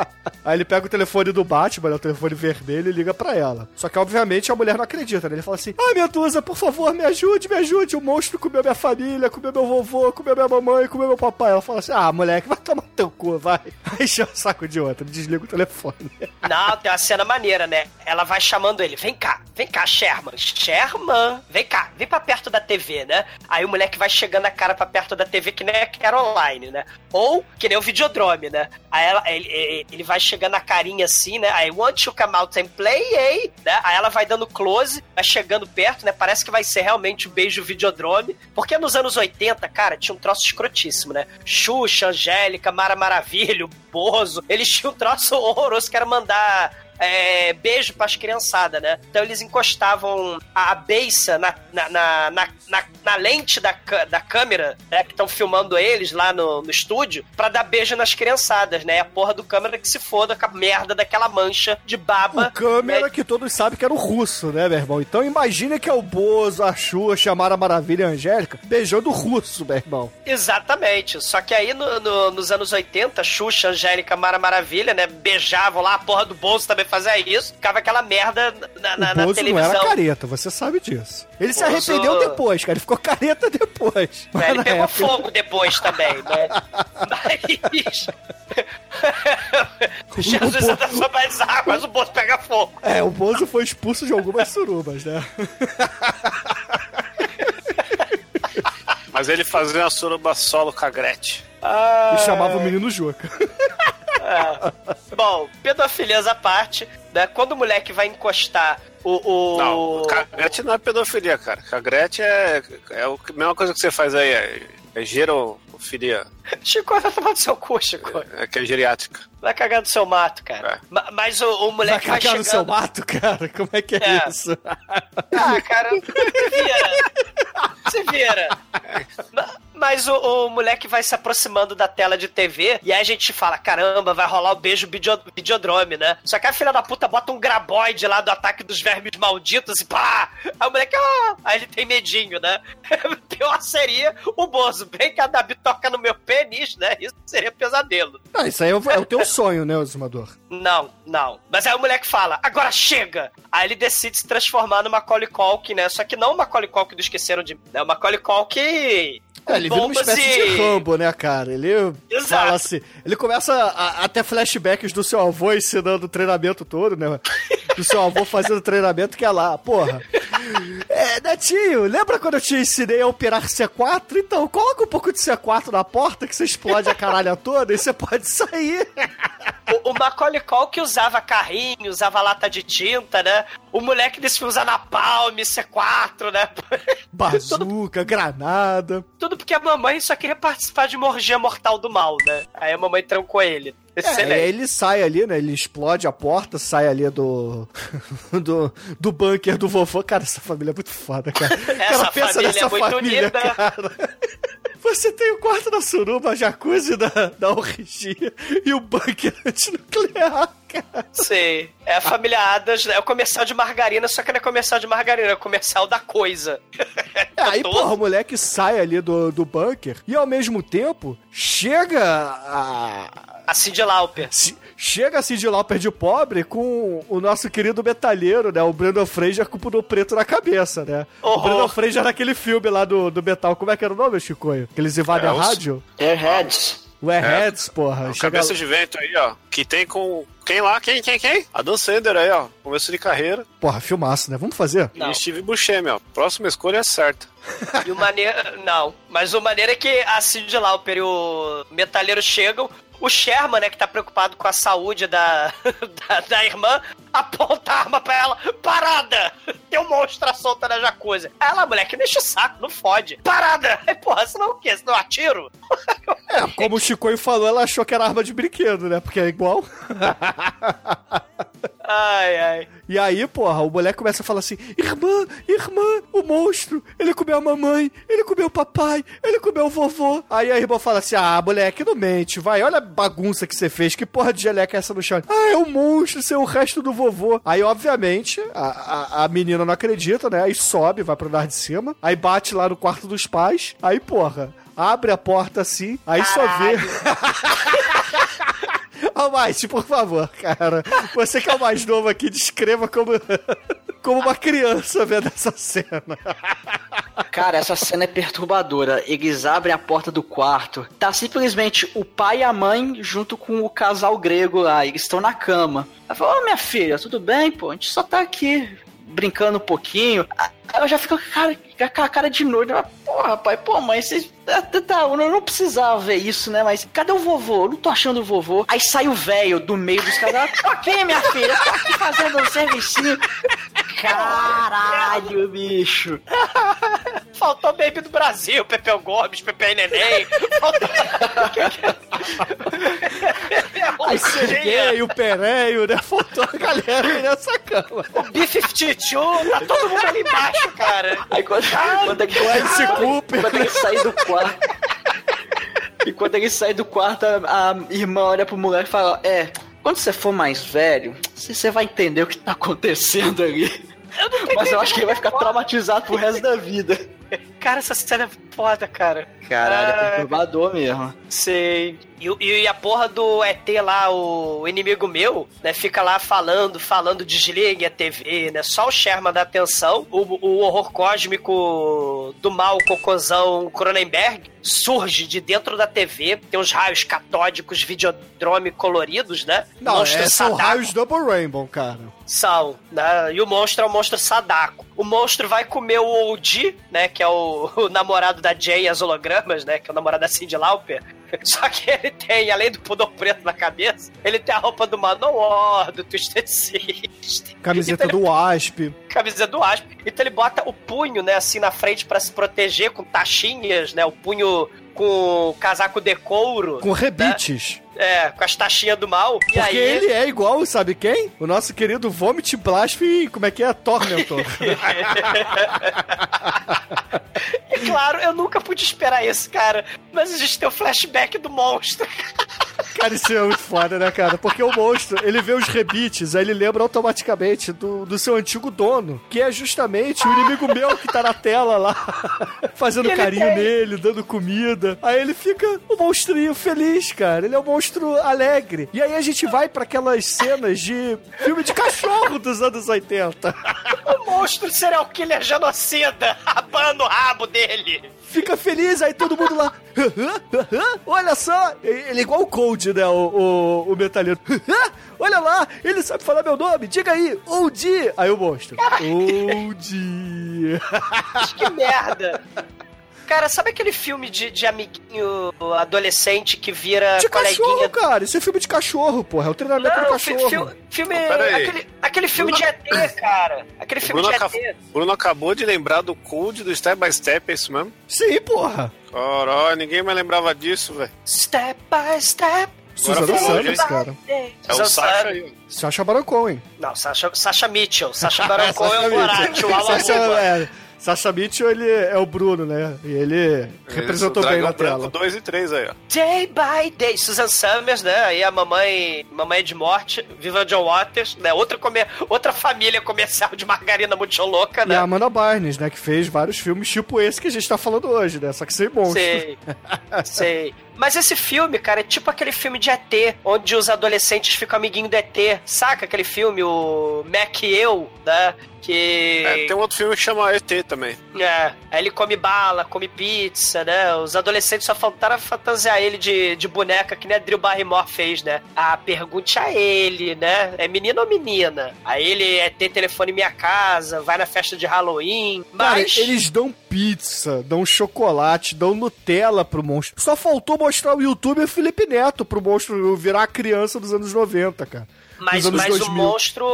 Aí ele pega o telefone do Batman, né, o telefone vermelho, e liga pra ela. Só que, obviamente, a mulher não acredita, né? Ele fala assim: Ai, Medusa, por favor, me ajude, me ajude. O monstro comeu minha família, comeu meu vovô, comeu minha mamãe, comeu meu papai. Ela fala assim: Ah, moleque, vai tomar teu cu, vai. Aí chama o saco de outra, desliga o telefone. Não, tem uma cena maneira, né? Ela vai chamando ele, vem cá, vem cá, Sherman. Sherman, vem cá, vem pra perto da TV, né? Aí o moleque vai chegando a cara pra perto da TV, que nem a Caroline, né? Ou que nem o Videodrome, né? Aí ela, ele- ele vai chegando a carinha assim, né? Aí, want to come out and play, hey? Né? Aí ela vai dando close, vai chegando perto, né? Parece que vai ser realmente um beijo Videodrome. Porque nos anos 80, cara, tinha um troço escrotíssimo, né? Xuxa, Angélica, Mara Maravilha, o Bozo. Eles tinham um troço horroroso que era mandar é, beijo pras criançadas, né? Então eles encostavam a beiça na, na, na, na, na- lente da, da câmera, né? Que estão filmando eles lá no, no estúdio, pra dar beijo nas criançadas, né? A porra do câmera que se foda com a merda daquela mancha de baba. O câmera né? que todos sabem que era o russo, né, meu irmão? Então imagina que é o Bozo, a Xuxa, a Mara Maravilha e a Angélica beijando o russo, meu irmão. Exatamente. Só que aí no- no- nos anos 80, Xuxa, Angélica, Mara Maravilha, né? Beijavam lá, a porra do bolso também fazia isso. Ficava aquela merda na, na, o na Bozo não televisão. era careta, você sabe disso. Ele se Bozo- arrependeu depois, cara. Ele ficou careta depois. É, ele pegou época- fogo depois também, né? Mas. Jesus anda sobre as águas, o bolso pega fogo. É, o Bozo foi expulso de algumas surubas, né? Mas ele fazia uma suruba solo com a Gretchen. Ah, E chamava o menino Juca. Bom, pedofilias à parte, né? Quando o moleque vai encostar o. o... Não, Gretchen não é pedofilia, cara. Gretchen é, é a mesma coisa que você faz aí. É, é gerofilia. Chico, vai tomar do seu cu, Chico. É que é geriátrica. Vai cagar no seu mato, cara. É. Ma- Mas o, o Vai moleque vai, cagar no seu chegando... mato, cara? Como é que é, É. isso? Ah, cara, se vira. Se vira. Ma- Mas o, o moleque vai se aproximando da tela de TV e aí a gente fala: caramba, vai rolar o beijo video, videodrome, né? Só que a filha da puta bota um graboide lá do ataque dos vermes malditos e pá! Aí o moleque, ah! Aí ele tem medinho, né? Pior seria o Bozo, bem que a Dabi toca no meu pênis, né? Isso seria pesadelo. Ah, isso aí é o, é o teu sonho, né, Zumador? Não, não. Mas aí o moleque fala, agora chega! Aí ele decide se transformar no Macaulay Culkin, né? Só que não o Macaulay Culkin do Esqueceram de... Né? O Macaulay Culkin... É, ele vira uma espécie e- de Rambo, né, cara? Ele Exato. fala assim. Ele começa a, a ter flashbacks do seu avô ensinando o treinamento todo, né? Do seu avô fazendo treinamento que é lá, porra. É, Netinho, lembra quando eu te ensinei a operar C4? Então, coloca um pouco de C4 na porta que você explode a caralha toda e você pode sair. O, o Macaulay Culkin usava carrinho, usava lata de tinta, né? O moleque desse filme usa Napalm, C4, né? Bazuca, granada. Tudo porque a mamãe só queria participar de uma orgia mortal do mal, né? Aí a mamãe trancou ele. É, Excelente. aí ele sai ali, né? Ele explode a porta, sai ali do. do, do bunker do vovô. Cara, essa família é muito foda, cara. Essa cara, pensa família nessa é muito família, unida. cara. Você tem o quarto da suruba, a jacuzzi da, da orgia e o bunker antinuclear, cara. Sei. É a família Adams, é o comercial de margarina, só que não é comercial de margarina, é o comercial da coisa. É, aí, Todo. porra, o moleque sai ali do, do bunker e ao mesmo tempo chega a. A Cindy Lauper. Se- Chega a Cindy Lauper de pobre com o nosso querido metalheiro, né? O Brandon Fraser com o pneu preto na cabeça, né? O. Brandon Fraser naquele filme lá do, do metal. Como é que era o nome, Chicoio? Que eles invadem É, a rádio? Airheads. O Airheads, porra. Chega... Cabeça de vento aí, ó. Que tem com. Quem lá? Quem, quem, quem? A Dan Sander aí, ó. Começo de carreira. Porra, filmaço, né? Vamos fazer? Não. E Steve Buscemi, ó. Próxima escolha é certa. E o maneiro. Não. Mas o maneiro é que a Cindy Lauper e o metalheiro chegam. O Sherman, né, que tá preocupado com a saúde da, da, da irmã, aponta a arma pra ela. Parada! Tem um monstro solta na jacuzzi. Aí ela, moleque, deixa o saco, não fode. Parada! Aí, porra, senão o quê? Senão eu atiro? É, como o Chicoio falou, ela achou que era arma de brinquedo, né? Porque é igual. Ai, ai. E aí, porra, o moleque começa a falar assim: Irmã, irmã, o monstro, ele comeu a mamãe, ele comeu o papai, ele comeu o vovô. Aí a irmã fala assim: Ah, moleque, não mente, vai, olha a bagunça que você fez, que porra de geleca é essa no chão? Ah, é o monstro, isso é o resto do vovô. Aí, obviamente, a, a, a menina não acredita, né? Aí sobe, vai pro andar de cima, aí bate lá no quarto dos pais, aí, porra. Abre a porta assim, aí só vê. Almighty, por favor, cara. Você que é o mais novo aqui, descreva como, como uma criança vendo essa cena. Cara, essa cena é perturbadora. Eles abrem a porta do quarto. Tá simplesmente o pai e a mãe junto com o casal grego lá. Eles estão na cama. Ela fala, ô minha filha, tudo bem? Pô, a gente só tá aqui brincando um pouquinho. Eu já fico com a cara, de noite. Porra, pai, pô, mãe, vocês. Tá, tá, eu não, não precisava ver isso, né? Mas cadê o vovô? Eu não tô achando o vovô. Aí sai o velho do meio dos caras. Tô aqui, minha filha, tô aqui fazendo um servicinho. Caralho, bicho. Faltou Baby do Brasil, Pepeu Gomes, Pepe Neném. Faltou... o Serguei, o Pereio, né? Faltou a galera aí nessa cama. O B-52, tá todo mundo ali embaixo, cara. Aí quando, quando ele, O Alice Cooper. quando ele sai do quarto. e quando ele sai do quarto, a, a irmã olha pro moleque e fala: É, quando você for mais velho, você você vai entender o que tá acontecendo ali. Mas eu acho que ele vai ficar traumatizado pro resto da vida. Cara, essa cena é foda, cara. Caralho, é Ah, perturbador mesmo. Sei. E, e a porra do ET lá, o inimigo meu, né, fica lá falando, falando, desliguem a TV, né? Só o Sherman dá atenção. O, o horror cósmico do mal, cocôzão Cronenberg, surge de dentro da TV. Tem uns raios catódicos, videodrome coloridos, né? Não, Monstro é, são raios Double Rainbow, cara. São, né? E o monstro é o monstro Sadako. O monstro vai comer o Oldie, né? Que é o, o namorado da Jay, as hologramas, né? Que é o namorado da Cindy Lauper. Só que ele tem, além do pudor preto na cabeça, ele tem a roupa do Manowar, do Twisted Sister. Camiseta Então do Wasp. Camisa do Asp. Então ele bota o punho, né, assim na frente pra se proteger com tachinhas, né? O punho com casaco de couro. Com rebites. É, com as tachinhas do mal. e Porque aí ele é igual, sabe quem? O nosso querido Vomit Blasphemy, e como é que é? Tormentor. E claro, eu nunca pude esperar isso, cara. Mas a gente tem o flashback do monstro. cara, isso é muito foda, né, cara? Porque o monstro, ele vê os rebites, aí ele lembra automaticamente do, do seu antigo dono, que é justamente o inimigo meu que tá na tela lá, fazendo carinho tem. nele, dando comida. Aí ele fica o monstrinho feliz, cara. Ele é um monstro alegre. E aí a gente vai pra aquelas cenas de filme de cachorro dos anos 80. O monstro serial killer genocida, abando o rabo dele. Fica feliz, aí todo mundo lá. Olha só! Ele é igual o Cold, né? O, o, o metalheiro. Olha lá! Ele sabe falar meu nome! Diga aí! Oudi! Aí o monstro. Oudi! Que merda. Cara, sabe aquele filme de, de amiguinho adolescente que vira De coleguinha cachorro, cara! Isso é filme de cachorro, porra. É o treinamento do Não, fi- cachorro. fi- filme. aí. Aquele, aquele filme de ET, cara. Aquele filme Bruno, de ET. Bruno acabou de lembrar do Code do Step by Step, é isso mesmo? Sim, porra. Caralho, ninguém mais lembrava disso, velho. Step by step. Suzana Sanders, gente. cara. É o Sasha aí. ó. Sacha Baron Cohen. Não, Sasha, Sasha Mitchell. Sasha Baron Cohen é o Borat, Mitchell. o é, Sacha Mitchell, ele é o Bruno, né? E ele representou bem na tela. 2 e 3 aí, ó. Day by Day, Susan Summers, né? Aí a mamãe, mamãe de morte, Viva John Waters, né? Outra, come, outra família comercial de margarina muito louca, E né? a Amanda Barnes, né? Que fez vários filmes tipo esse que a gente tá falando hoje, né? Só que sem monstro. Sei, sei. Mas esse filme, cara, é tipo aquele filme de ET, onde os adolescentes ficam amiguinho do ET. Saca aquele filme, o Mac e Eu, né? Que. É, tem um outro filme que chama ET também. É, aí ele come bala, come pizza, né? Os adolescentes só faltaram fantasiar ele de, de boneca, que nem a Drew Barrymore fez, né? Ah, pergunte a ele, né? É menino ou menina? Aí ele é ter telefone em minha casa, vai na festa de Halloween, Cara, mas... eles dão pizza, dão chocolate, dão Nutella pro monstro. Só faltou mostrar o youtuber Felipe Neto pro monstro virar a criança dos anos 90, cara. Mas, mas o 2000. monstro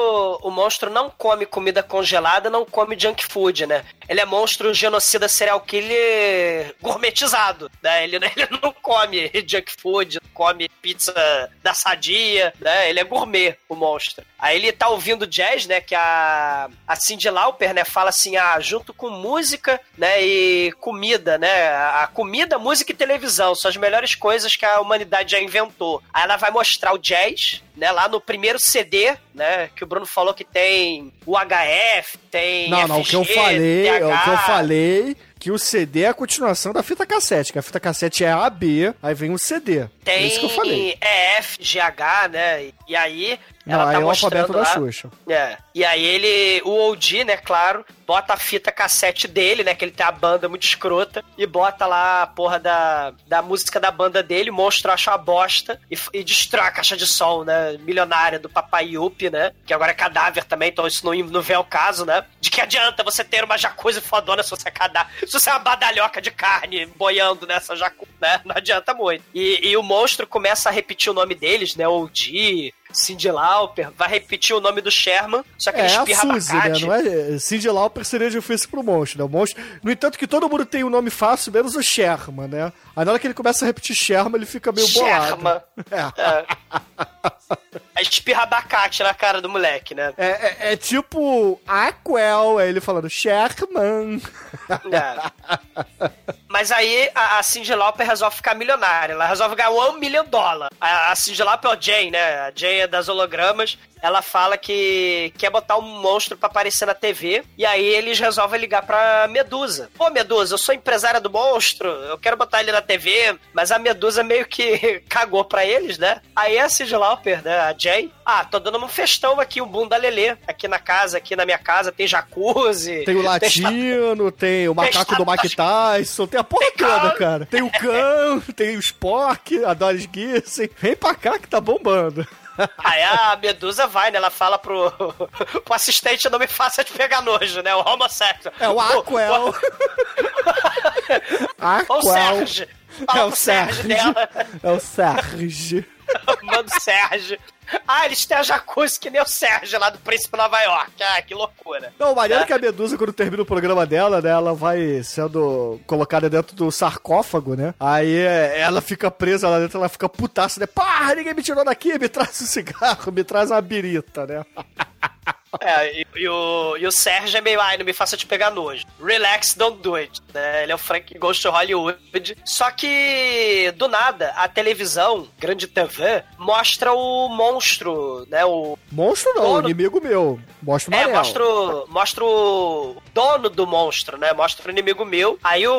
o monstro não come comida congelada, não come junk food, né? Ele é monstro genocida serial killer gourmetizado, né? Ele, ele não come junk food, come pizza da sadia, né? Ele é gourmet, o monstro. Aí ele tá ouvindo jazz, né? Que a, a Cindy Lauper, né? Fala assim, ah, junto com música, né? E comida, né? A comida, música e televisão são as melhores coisas que a humanidade já inventou. Aí ela vai mostrar o jazz, né? Lá no primeiro CD, né? Que o Bruno falou que tem o HF, tem. Não, não, o que eu FG, falei, TH. o que eu falei que o CD é a continuação da fita cassete, que a fita cassete é A, B, aí vem o CD. é Tem isso que eu falei. EF, GH, né? E aí. Não, ela aí tá é o alfabeto mostrando da lá, Xuxa. É. E aí ele, o OG, né, claro, bota a fita cassete dele, né, que ele tem a banda muito escrota, e bota lá a porra da, da música da banda dele, o monstro acha uma bosta, e, e destrói a caixa de som, né, milionária do Papai Yuppie, né, que agora é cadáver também, então isso não, não vem ao caso, né, de que adianta você ter uma jacuzzi fodona se você é cadáver, se você é uma badalhoca de carne boiando nessa jacuzzi, né, não adianta muito. E, e o monstro começa a repetir o nome deles, né, OG, Cindy Lauper, vai repetir o nome do Sherman, só que É, ele a espirra Suzy, né? abacate. Não é? Cindy Lauper seria difícil pro monstro, né? O monstro... No entanto que todo mundo tem um nome fácil, menos o Sherman, né? Aí na hora que ele começa a repetir Sherman, ele fica meio bolado. Sherman. É. Aí espirra abacate na cara do moleque, né? É, é- é tipo Aquel, é ele falando Sherman. É. Mas aí a, a Cindy Lauper resolve ficar milionária. Ela resolve ganhar um milhão de dólar. A, a Cindy Lauper, ou Jane, né? A Jane é das hologramas. Ela fala que quer botar um monstro pra aparecer na TV. E aí eles resolvem ligar pra Medusa. Pô, Medusa, eu sou empresária do monstro. Eu quero botar ele na TV. Mas a Medusa meio que cagou pra eles, né? Aí a Cindy Lauper, né? A Jane. Ah, tô dando um festão aqui, um bunda lelê. Aqui na casa, aqui na minha casa. Tem jacuzzi. Tem o Latino, tem o macaco do Mike Tyson, tem a porra toda, cara. Tem o Khan, tem o Spock, a Doris Gissen. Vem pra cá que tá bombando. Aí a Medusa vai, né? Ela fala pro, pro assistente não me faça de pegar nojo, né? O homossexual. É o Aquel. Ou o Aquel. Sérgio. Fala É o Sérgio Sérgio. dela. É o Sérgio. Manda o Sérgio. Ah, eles têm a jacuzzi que nem o Sérgio lá do Príncipe Nova York. Ah, que loucura. Não, o maneiro É. é que a Medusa, quando termina o programa dela, né, ela vai sendo colocada dentro do sarcófago, né? Aí é, ela fica presa lá dentro, ela fica putaça, né? Pá, ninguém me tirou daqui, me traz um cigarro, me traz uma birita, né? É, e, e o, e o Sérgio é meio, ai, não me faça te pegar nojo. Relax, don't do it. Né? Ele é o Frank Ghost Hollywood. Só que, do nada, a televisão, grande TV, mostra o monstro, né? O, Monstro não, Dono- inimigo meu. Mostra o É, mostra mostra o dono do monstro, né? Mostra o inimigo meu. Aí o,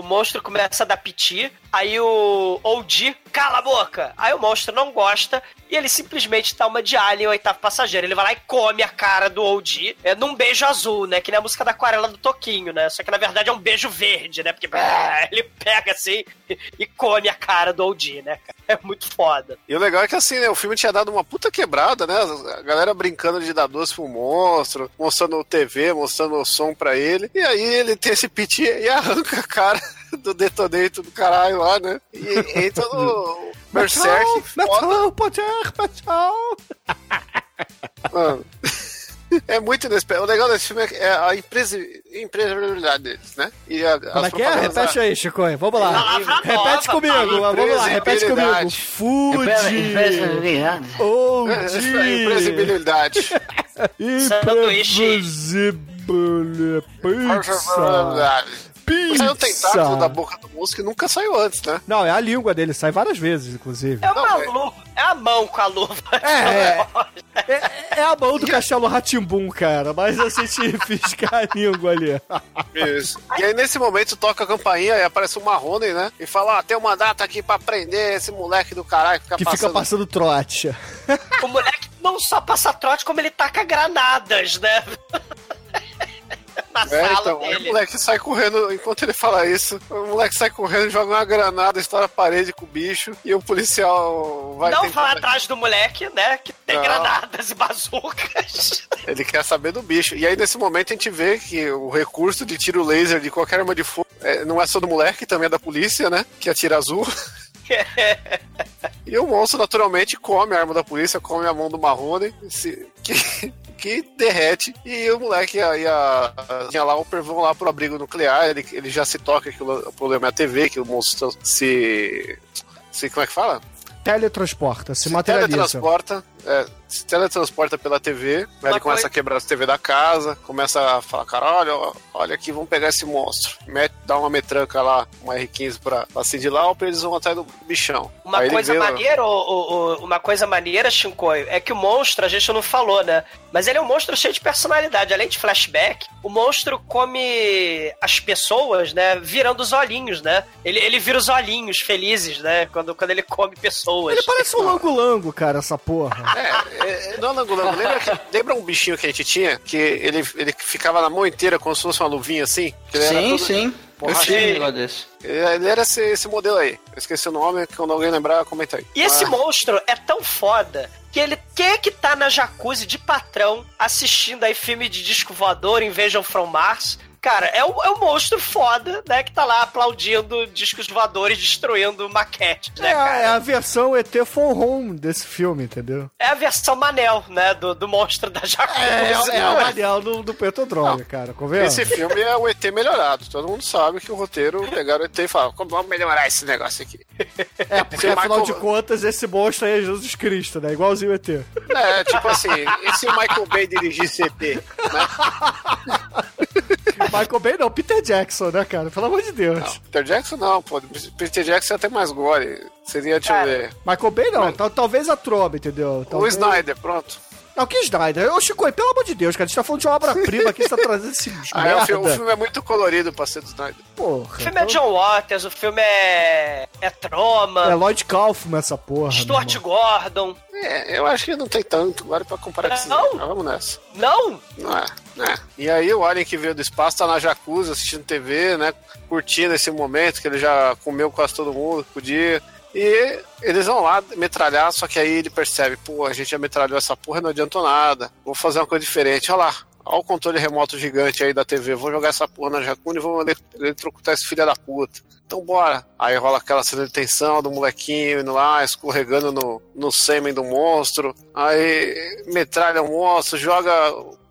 o monstro começa a dar piti. Aí o Oldie, cala a boca! Aí o monstro não gosta e ele simplesmente dá uma de Alien, o oitavo passageiro. Ele vai lá e come a cara do Oldie é, num beijo azul, né? Que nem a música da aquarela do Toquinho, né? Só que na verdade é um beijo verde, né? Porque bah, ele pega assim e come a cara do Oldie, né? É muito foda. E o legal é que assim, né, o filme tinha dado uma puta quebrada, né? A galera brincando de dar doce pro monstro, mostrando TV, mostrando o som pra ele. E aí ele tem esse piti e arranca a cara do detonator do caralho lá, né? E entra no Berserk. Metal, poder, metal. mano. É muito inesperado. O legal desse filme é a empresa, empresarialidade deles, né? E a, Como é que é? Repete aí, Chico. Vamos lá. Repete comigo. Vamos lá, repete comigo. Imprevisibilidade. Fude. Imprevisibilidade. Imprevisível. Pizza. Saiu tentáculo da boca do músico e nunca saiu antes, né? Não, é a língua dele. Sai várias vezes, inclusive. É uma Não, é- luva, é a mão com a luva. É, É, é a mão do castelo Ratimbum, cara. Mas a gente fisca a língua ali. Isso. E aí, nesse momento, toca a campainha e aparece o Marrone, né? E fala: Ó, tem uma data aqui pra prender esse moleque do caralho que fica Que passando. fica passando trote. O moleque não só passa trote, como ele taca granadas, né? Na É, sala então, aí o dele. moleque sai correndo, enquanto ele fala isso, o moleque sai correndo, joga uma granada, estoura a parede com o bicho, e o policial vai não vai atrás do moleque, né? Que tem Não. granadas e bazucas. Ele quer saber do bicho. E aí, nesse momento, a gente vê que o recurso de tiro laser de qualquer arma de fogo é, não é só do moleque, também é da polícia, né? Que atira azul. E o monstro, naturalmente, come a arma da polícia, come a mão do Marrone, que, derrete. E o moleque e a, e a, e a Lauper vão lá pro abrigo nuclear. Ele, ele já se toca que o, o problema é a TV, que o monstro se. se como é que fala? Teletransporta, se, se materializa. teletransporta, é, se teletransporta pela TV, aí Uma ele começa coi- a quebrar as TV da casa, começa a falar, cara, olha, olha aqui, vamos pegar esse monstro. Mete, dá uma metranca lá, uma R15 pra, pra Cindy Lauper, eles vão atrás do bichão. Uma Aí coisa vê, ó, maneira, o, o- o- uma coisa maneira, Shinkoio, é que o monstro, a gente não falou, né? Mas ele é um monstro cheio de personalidade. Além de flashback, o monstro come as pessoas, né? Virando os olhinhos, né? Ele, ele vira os olhinhos felizes, né? Quando, quando ele come pessoas. Ele parece um lango-lango, cara, essa porra. É, é, não é langolango. Lembra, lembra um bichinho que a gente tinha? Que ele, ele ficava na mão inteira como se fosse uma luvinha assim? Que ele era Sim, todo- sim. Porra, eu sim. um negócio desse. Ele era esse, esse modelo aí. Eu esqueci o nome, quando alguém lembrar, comenta aí. E esse Ah, monstro é tão foda que ele quer que tá na jacuzzi de patrão assistindo aí filme de disco voador, Invasion from Mars, Cara, é um, é um monstro foda, né? Que tá lá aplaudindo discos voadores, destruindo maquete, né, É, cara? é a versão ET for Home desse filme, entendeu? É a versão Manel, né? Do, do monstro da Jacuzzi. É, é o Manel do, do Petrodrome, cara, convenha? Esse filme é o ET melhorado. Todo mundo sabe que o roteiro pegaram o ET e falaram, como vamos melhorar esse negócio aqui? É, porque afinal Michael- de contas, esse monstro aí é Jesus Cristo, né? Igualzinho o ET. É, tipo assim, e se o Michael Bay dirigisse ET? Né? Michael Bay não, Peter Jackson, né, cara? Pelo amor de Deus. Peter Jackson não, pô. Peter Jackson é até mais gore. Seria, deixa eu Cara, ver. Michael Bay não, tal- talvez a Troma, entendeu? O Talvez- Snyder, pronto. Não, que Snyder? Ô, Chico, pelo amor de Deus, cara, a gente tá falando de uma obra-prima aqui, você tá trazendo esse Ah, é, o, filme, o filme é muito colorido pra ser do Snyder. Porra. O filme é John Waters, o filme é. é Troma, É Lloyd Kaufman essa porra. Stuart Gordon. É, eu acho que não tem tanto agora pra comparar com esse Não? Mas vamos nessa. Não! Não é, né? E aí o Alien que veio do espaço tá na jacuzzi assistindo TV, né? Curtindo esse momento que ele já comeu quase todo mundo por dia. E eles vão lá metralhar, só que aí ele percebe, pô, a gente já metralhou essa porra não adiantou nada. Vou fazer uma coisa diferente, olha lá. Olha o controle remoto gigante aí da TV. Vou jogar essa porra na jacuzzi e vou ele- eletrocutar esse filho da puta. Então bora. Aí rola aquela cena de tensão do molequinho indo lá, escorregando no, no sêmen do monstro. Aí metralha o monstro, joga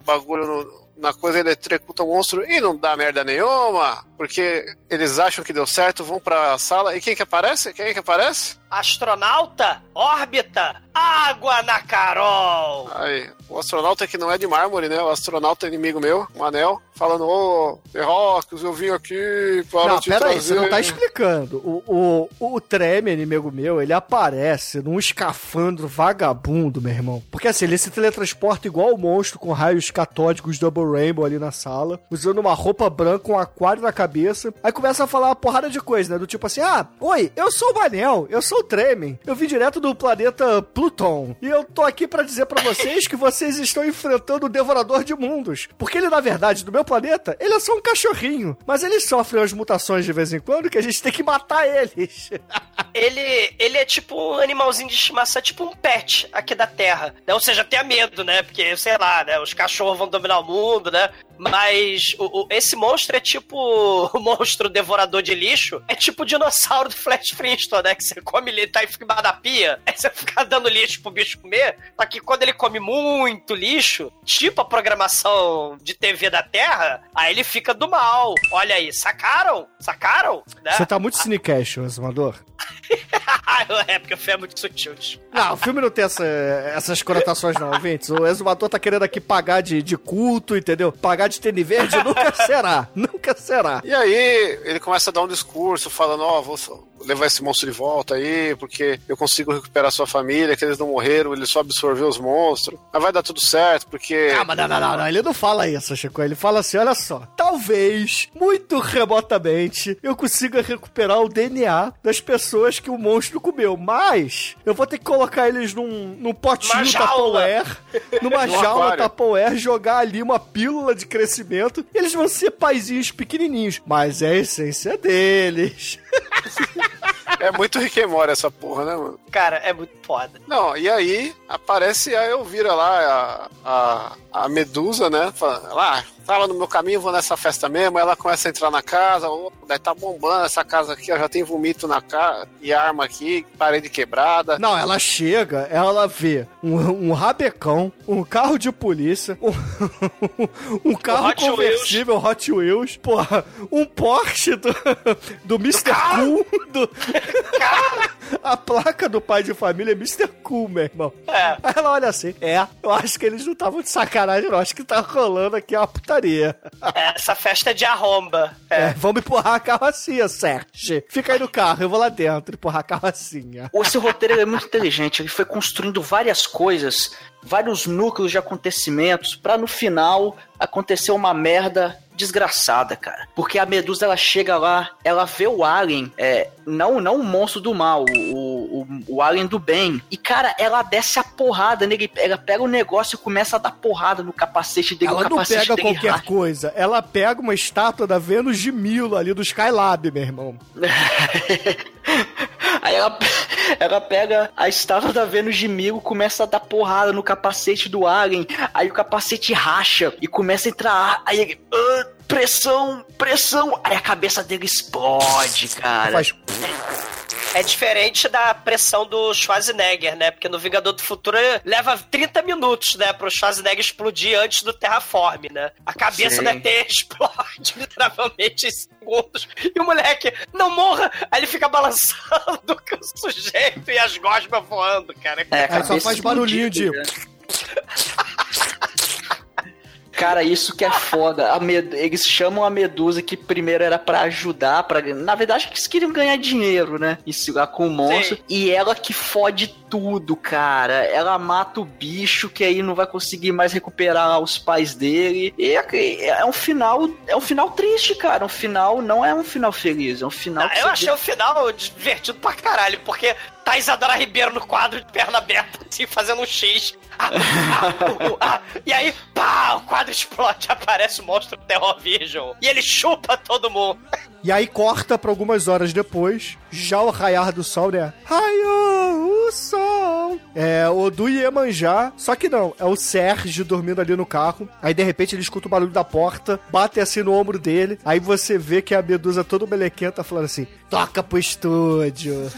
bagulho no- na coisa, eletrocuta o monstro e não dá merda nenhuma. Porque eles acham que deu certo, vão pra sala. E quem que aparece? Quem que aparece? Astronauta, órbita, água na Carol! Aí, o astronauta que não é de mármore, né? O astronauta inimigo meu, o Anel, falando, ô, Rocks, eu vim aqui para Não, te pera aí, trazer... você não tá explicando. O, o, o Treme, inimigo meu, ele aparece num escafandro vagabundo, meu irmão. Porque assim, ele se teletransporta igual o monstro com raios catódicos Double Rainbow ali na sala, usando uma roupa branca, um aquário na cabeça. Aí começa a falar uma porrada de coisa, né? Do tipo assim, ah, oi, eu sou o Manel, eu sou o Tremen, eu vim direto do planeta Pluton, e eu tô aqui pra dizer pra vocês que vocês estão enfrentando o Devorador de Mundos. Porque ele, na verdade, do meu planeta, ele é só um cachorrinho, mas ele sofre umas mutações de vez em quando que a gente tem que matar eles. Ele, ele é tipo um animalzinho de estimação, é tipo um pet aqui da Terra. Né? Ou seja, tenha medo, né? Porque, sei lá, né? Os cachorros vão dominar o mundo, né? Mas o, o- esse monstro é tipo o monstro devorador de lixo. É tipo o dinossauro do Flash Flintstone, né? Que você come ele tá em cima da pia, aí você fica dando lixo pro bicho comer. Só que quando ele come muito lixo, tipo a programação de TV da Terra, aí ele fica do mal. Olha aí, sacaram? Sacaram? Né? Você tá muito cinecash, Exumador. é, porque o filme é muito sutil. Não, o filme não tem essa- essas conotações não, ouvintes. O Exumador tá querendo aqui pagar de, de culto, entendeu? Pagar de tênis verde nunca será. Nunca será. E aí, ele começa a dar um discurso falando, ó, vou só levar esse monstro de volta aí, porque eu consigo recuperar sua família, que eles não morreram, ele só absorveu os monstros. Mas vai dar tudo certo, porque... Ah, mas não, não, não, não, ele não fala isso, Chico. Ele fala assim: olha só, talvez, muito remotamente, eu consiga recuperar o DNA das pessoas que o monstro comeu. Mas eu vou ter que colocar eles num, num potinho. Tupperware, numa No jaula. Tupperware, jogar ali uma pílula de crescimento. E eles vão ser paizinhos pequenininhos. Mas é a essência deles. É muito Rick and Morty essa porra, né, mano? Cara, é muito foda. Não, e aí aparece a Elvira lá, a, a, a Medusa, né? Fala, lá, tava no meu caminho, vou nessa festa mesmo. Aí ela começa a entrar na casa, daí tá bombando essa casa aqui, ó, já tem vomito na casa e arma aqui, parede quebrada. Não, ela chega, ela vê um, um rabecão, um carro de polícia, um, um carro Hot conversível Hot Wheels, porra, um Porsche do, do Mr. Cool, do, a placa do pai de família é Mr. Cool, meu irmão. É. Aí ela olha assim, é, eu acho que eles não estavam de sacanagem, não, acho que tá rolando aqui uma putaria. Essa festa é de arromba. É, É. vamos empurrar a carrocinha, Sérgio. Fica aí no carro, eu vou lá dentro empurrar a carrocinha. Esse roteiro é muito inteligente, ele foi construindo várias coisas, vários núcleos de acontecimentos, pra no final acontecer uma merda desgraçada, cara. Porque a Medusa ela chega lá, ela vê o Alien, é, não, não o monstro do mal, o, o, o Alien do bem. E, cara, ela desce a porrada nele, ela pega o negócio e começa a dar porrada no capacete dele. o Ela não pega qualquer racha. coisa. Ela pega uma estátua da Vênus de Milo ali do Skylab, meu irmão. Aí ela, ela pega a estátua da Vênus de Milo, começa a dar porrada no capacete do Alien, aí o capacete racha e começa a entrar ar, aí ele... "Ah, pressão, pressão. Aí a cabeça dele explode, cara. Faz... É diferente da pressão do Schwarzenegger, né? Porque no Vingador do Futuro leva 30 minutos, né? Pro Schwarzenegger explodir antes do Terraform, né? A cabeça Sim. da ET explode literalmente em segundos. E o moleque, não morra! Aí ele fica balançando com o sujeito e as gosmas voando, cara. É, a Aí só cabeça faz barulhinho de- explodida. Cara, isso que é foda. A med... Eles chamam a Medusa que primeiro era pra ajudar, para na verdade eles queriam ganhar dinheiro, né? Isso lá com o monstro. Sim. E ela que fode tudo, cara. Ela mata o bicho que aí não vai conseguir mais recuperar os pais dele. E é, é um final, é um final triste, cara. Um final não é um final feliz, é um final. Ah, eu achei o final divertido pra caralho, porque tá Isadora Ribeiro no quadro de perna aberta, assim, fazendo um X. Ah, ah, uh, ah. E aí, pá, o quadro explode, aparece o monstro Terror Vision. E ele chupa todo mundo. E aí corta pra algumas horas depois, já o raiar do sol, né? Raiou o sol. É, o do Iemanjá, só que não, é o Sérgio dormindo ali no carro. Aí de repente ele escuta o barulho da porta, bate assim no ombro dele. Aí você vê que a Medusa toda melequenta falando assim: toca pro estúdio.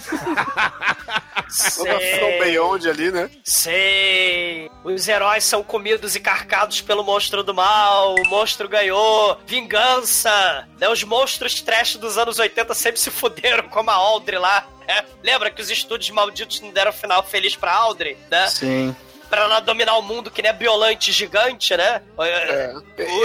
Toda From Beyond ali, né? Sei. Os heróis são comidos e carcados pelo monstro do mal. O monstro ganhou. Vingança. Né? Os monstros trash dos anos 80 sempre se fuderam, como a Audrey lá. né? Lembra que os estúdios malditos não deram final feliz pra Audrey, né? Sim. Pra ela dominar o mundo que nem a Biolante gigante, né? É.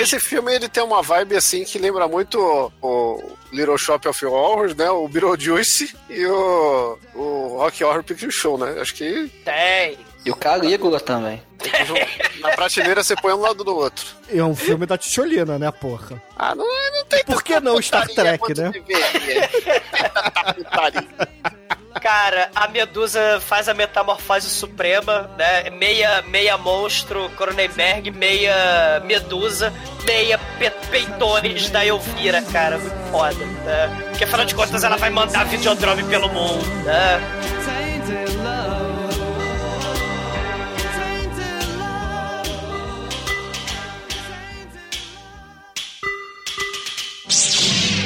Esse filme ele tem uma vibe assim que lembra muito o, o Little Shop of Horrors, né? O Beetlejuice e o, o Rock Horror Picture Show, né? Acho que Tem. E o Calígula também. na prateleira você põe um lado do outro. É um filme da Ticholina, né, porra? Ah, não, não tem Por que não Star Trek, né? putaria. Cara, a Medusa faz a metamorfose suprema, né? Meia, meia monstro, Cronenberg, meia Medusa, meia pe peitores da Elvira, cara. Muito foda, né? Porque afinal de contas ela vai mandar videodrome pelo mundo, né?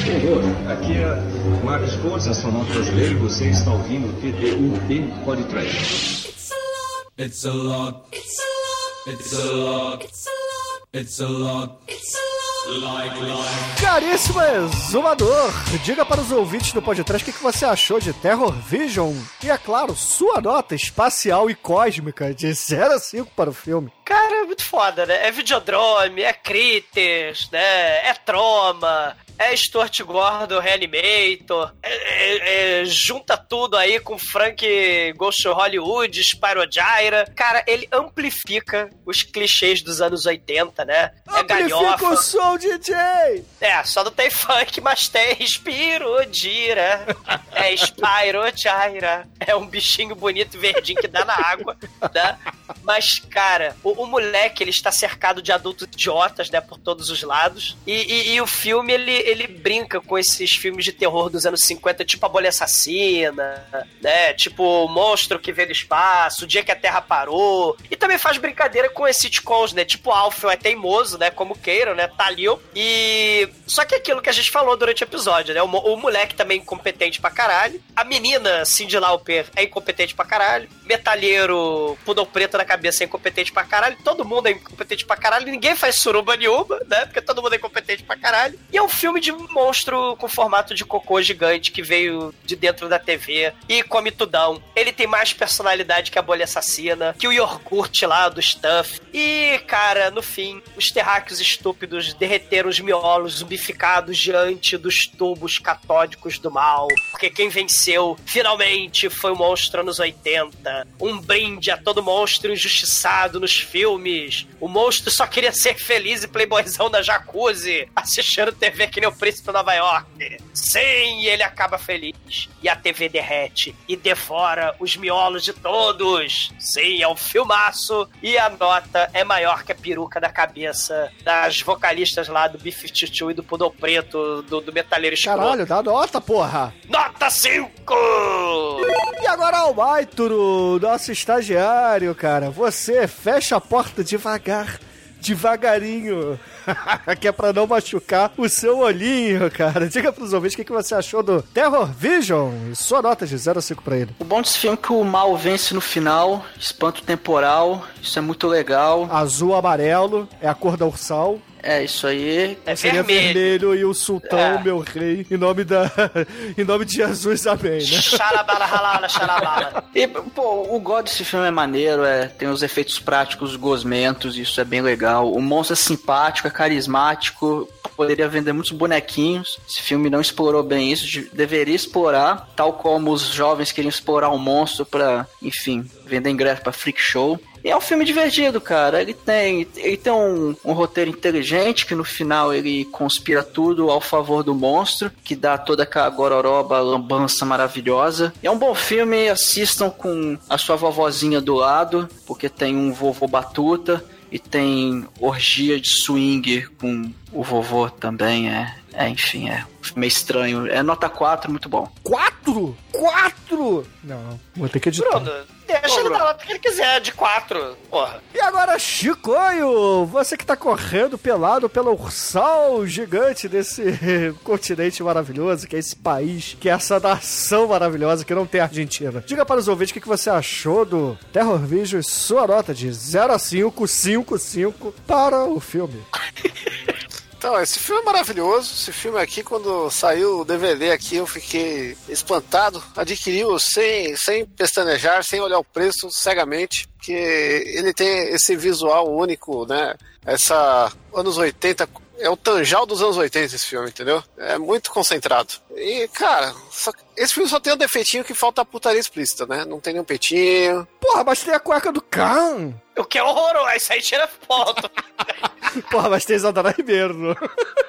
Horror. Aqui é Marcos Pontes, astronauta brasileiro, e você está ouvindo o TTUP Podcast. It's a lot. It's a lot. It's a lot. It's a lot. It's a lot. Like, like. Caríssimo exumador, diga para os ouvintes do podcast o que, que você achou de Terror Vision e, é claro, sua nota espacial e cósmica de 0 a 5 para o filme. Cara, é muito foda, né? É videodrome, é Critters, né? É Troma, é Stuart Gordon Reanimator, é- é- é- junta tudo aí com Frank Ghost Hollywood, Spyro Gyra. Cara, ele amplifica os clichês dos anos 80, né? É Amplifica galhofa. o som, DJ! É, só não tem funk, mas tem Spiro Gira. É Spyro Gyra. É um bichinho bonito verdinho que dá na água, né? Mas, cara, o, o moleque, ele está cercado de adultos idiotas, né, por todos os lados. E, e- e o filme, ele, ele brinca com esses filmes de terror dos anos 50, tipo A Bolha Assassina, né? Tipo O Monstro que Veio do Espaço, O Dia que a Terra Parou. E também faz brincadeira com esses sitcoms, né? Tipo Alfio é teimoso, né? Como queiram, né? Talil. E... Só que é aquilo que a gente falou durante o episódio, né? O, o moleque também é incompetente pra caralho. A menina, Cindy Lauper, é incompetente pra caralho. Metalheiro, pudor preto na cabeça, é incompetente pra caralho. Todo mundo é incompetente pra caralho. Ninguém faz suruba nenhuma, né? Porque todo mundo é incompetente pra caralho. E é um filme de monstro com formato de cocô gigante que veio de dentro da TV e come tudão. Ele tem mais personalidade que a bolha assassina, que o iogurte lá do Stuff. E, cara, no fim, os terráqueos estúpidos derreteram os miolos zumbificados diante dos tubos catódicos do mal. Porque quem venceu, finalmente, foi o monstro anos 80. Um brinde a todo monstro injustiçado nos filmes. O monstro só queria ser feliz e playboyzão da jacuzzi, assistindo TV que nem o príncipe de Nova York. Sim, ele acaba feliz. E a TV derrete e devora os miolos de todos. Sim, é um filmaço. E a nota é maior que a peruca da cabeça das vocalistas lá do B-52 e do Pudor Preto, do, do Metalheiro Escroto. Caralho, dá nota, porra! Nota 5! E agora, Almaituro, nosso estagiário, cara, você fecha a porta devagar, devagarinho. que é pra não machucar o seu olhinho, cara. Diga pros ouvintes o que, que você achou do Terror Vision e sua nota de 0 a 5 pra ele. O bom desse filme é que o mal vence no final, espanto temporal, isso é muito legal. Azul, amarelo, é a cor da ursal. É isso aí. É Seria vermelho. vermelho e o sultão, É. meu rei, em nome da. em nome de Jesus, amém, né? Xarabala, ralala, xarabala. E, pô, o God desse filme é maneiro, é, tem os efeitos práticos gosmentos, isso é bem legal. O monstro é simpático, é carismático, poderia vender muitos bonequinhos. Esse filme não explorou bem isso, de- deveria explorar, tal como os jovens queriam explorar o monstro pra, enfim, vender ingresso pra freak show. E é um filme divertido, cara. Ele tem, ele tem um, um roteiro inteligente que no final ele conspira tudo ao favor do monstro, que dá toda aquela gororoba, lambança maravilhosa. É um bom filme, assistam com a sua vovozinha do lado, porque tem um vovô batuta e tem orgia de swing com o vovô também. É, é enfim, é meio estranho. É nota 4, muito bom. Quatro? Quatro? Não, vou ter que editar. Bruno, deixa ele dar o que ele quiser, de quatro. Porra. E agora, Chicoio, você que tá correndo pelado pelo ursal gigante desse continente maravilhoso, que é esse país, que é essa nação maravilhosa que não tem Argentina. Diga para os ouvintes o que que você achou do Terror Vision e sua nota de 0 a 5, 5, 5 para o filme. Então, esse filme é maravilhoso. Esse filme aqui, quando saiu o DVD aqui, eu fiquei espantado. Adquiriu sem, sem pestanejar, sem olhar o preço, cegamente. Que ele tem esse visual único, né? Essa anos 80. É o Tanjal dos anos 80 esse filme, entendeu? É muito concentrado. E, cara, só- esse filme só tem um defeitinho que falta a putaria explícita, né? Não tem nenhum peitinho. Porra, mas tem a cueca do Khan. O que é horroroso, isso aí tira foto. Porra, mas tem Isadora Ribeiro.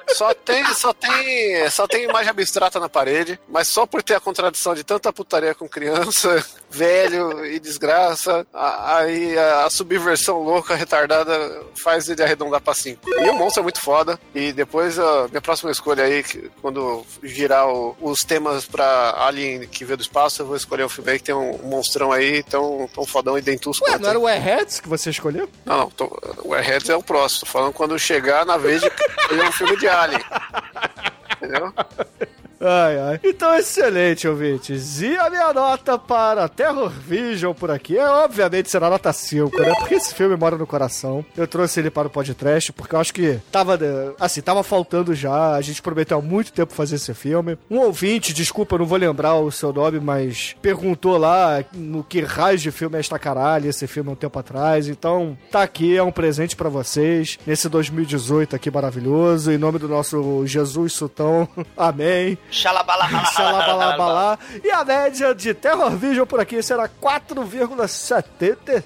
Só tem, só tem, só tem imagem abstrata na parede, mas só por ter a contradição de tanta putaria com criança, velho e desgraça, aí a, a subversão louca, retardada, faz ele arredondar pra 5. E o monstro é muito foda. E depois a minha próxima escolha aí, que- quando girar o- os temas pra Alien que veio do espaço, eu vou escolher um filme aí que tem um, monstrão aí tão, tão fodão e dentuço. Ué, não era o Airheads que você escolheu? Não, não, tô- o Airheads é o próximo. Tô falando quando chegar na vez de escolher um filme de Alien. Entendeu? Ai, ai. Então, excelente, ouvintes. E a minha nota para Terror Vision por aqui é, obviamente, será nota 5, né? Porque esse filme mora no coração. Eu trouxe ele para o podcast porque eu acho que tava, eh, assim, tava faltando já. A gente prometeu há muito tempo fazer esse filme. Um ouvinte, desculpa, eu não vou lembrar o seu nome, mas perguntou lá no que raio de filme é esta caralho, esse filme há um tempo atrás. Então, tá aqui, é um presente para vocês nesse 2018 aqui maravilhoso. Em nome do nosso Jesus Sultão. Amém. Xalabala, rala, rala, rala, rala. Xalabalá. E a média de Terror Vision por aqui será 4,75.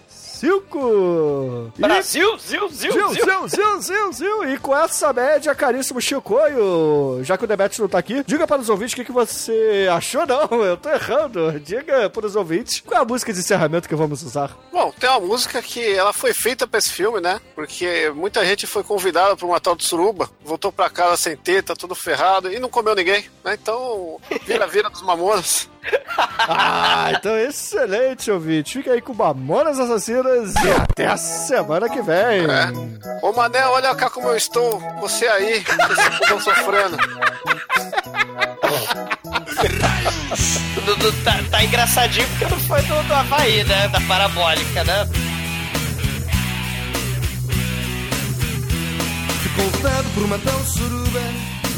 E- Brasil, Zil, zil, zil, zil, zil. E com essa média, caríssimo Chicoio, já que o Demetrius não tá aqui, diga para os ouvintes o que, que você achou. Não, eu tô errando. Diga para os ouvintes qual é a música de encerramento que vamos usar. Bom, tem uma música que ela foi feita pra esse filme, né? Porque muita gente foi convidada pra uma tal de suruba, voltou pra casa sem teta, tudo ferrado e não comeu ninguém, né? Então, vira-vira dos mamonas. Ah, então excelente, ouvinte. Fica aí com Mamonas Assassinas e até a semana que vem. Ô Mané, olha cá como eu estou. Você aí, vocês estão sofrendo. Do- do- tá, tá engraçadinho porque não foi do, do Havaí, né? Da parabólica, né? Ficou convidado por uma tal suruba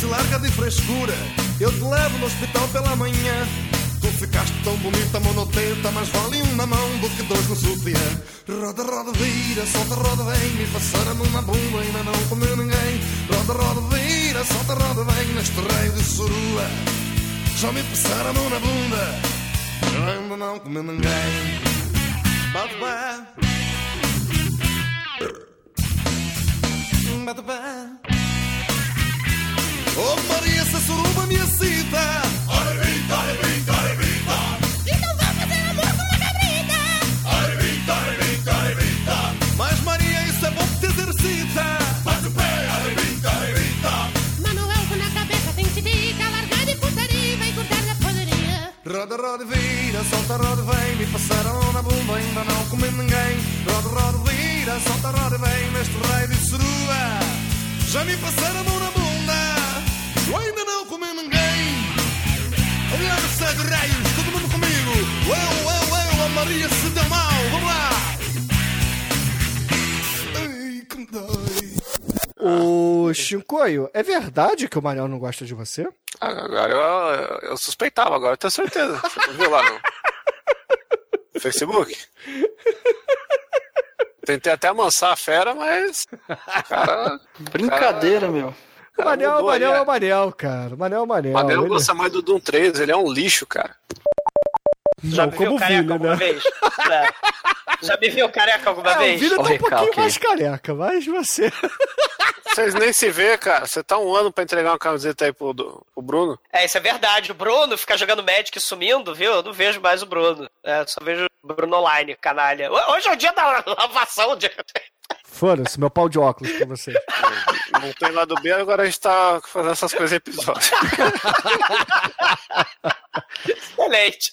se larga de frescura Eu te levo no hospital pela manhã Tu ficaste tão bonita, monotenta, mas vale um na mão do que dois no sutiã. Roda, roda, vira, solta, roda, vem, me passaram uma bunda, ainda não comeu ninguém. Roda, roda, vira, solta, roda, vem, neste rei de surua. Já me passaram na bunda, ainda não comeu ninguém. Bate pé. Bate pé. Oh Maria, essa suruba me excita. Arrebita, arrebita, arrebita. Então vamos fazer amor com uma cabrita. Arrebita, arrebita, arrebita. Mas Maria, isso é bom que te exercita. Bate o pé, arrebita, arrebita. Manuel com na cabeça tem titica. Largar de putaria, vai cortar na padaria. Roda, roda, vira, solta, roda, vem. Me passaram na bunda, ainda não comi ninguém. Roda, roda, vira, solta, roda, vem. Neste raio de surua. Já me passaram a mão na bunda. Eu ainda não comi ninguém. Olhar segue raios, todo mundo comigo. Eu, eu, eu, a Maria se deu mal. Vamos lá. Ai, que me dói. O Shinkoio, é verdade que o Manel não gosta de você? Agora eu, eu suspeitava, agora eu tenho certeza. Viu lá no Facebook? Tentei até amansar a fera, mas. Cara, Brincadeira, meu. O Manel, o mudou Manel aí, é o Manel, cara. O Manel é o Manel. o Manel Ele- gosta mais do Doom 3, ele é um lixo, cara. Já Não, me viu careca Vini, alguma né? vez? É. Já me viu careca alguma É, o vez? Vini tá Ó, um pouquinho mais careca, mas você... Vocês nem se vê, cara. Você tá um ano pra entregar uma camiseta aí pro, do- pro Bruno. É, isso é verdade. O Bruno fica jogando Magic e sumindo, viu? Eu não vejo mais o Bruno. É, só vejo o Bruno online, canalha. Ho- Hoje é o dia da lavação. De... Foda-se, meu pau de óculos pra vocês. Não tem lado B, agora a gente tá fazendo essas coisas em episódio. Excelente.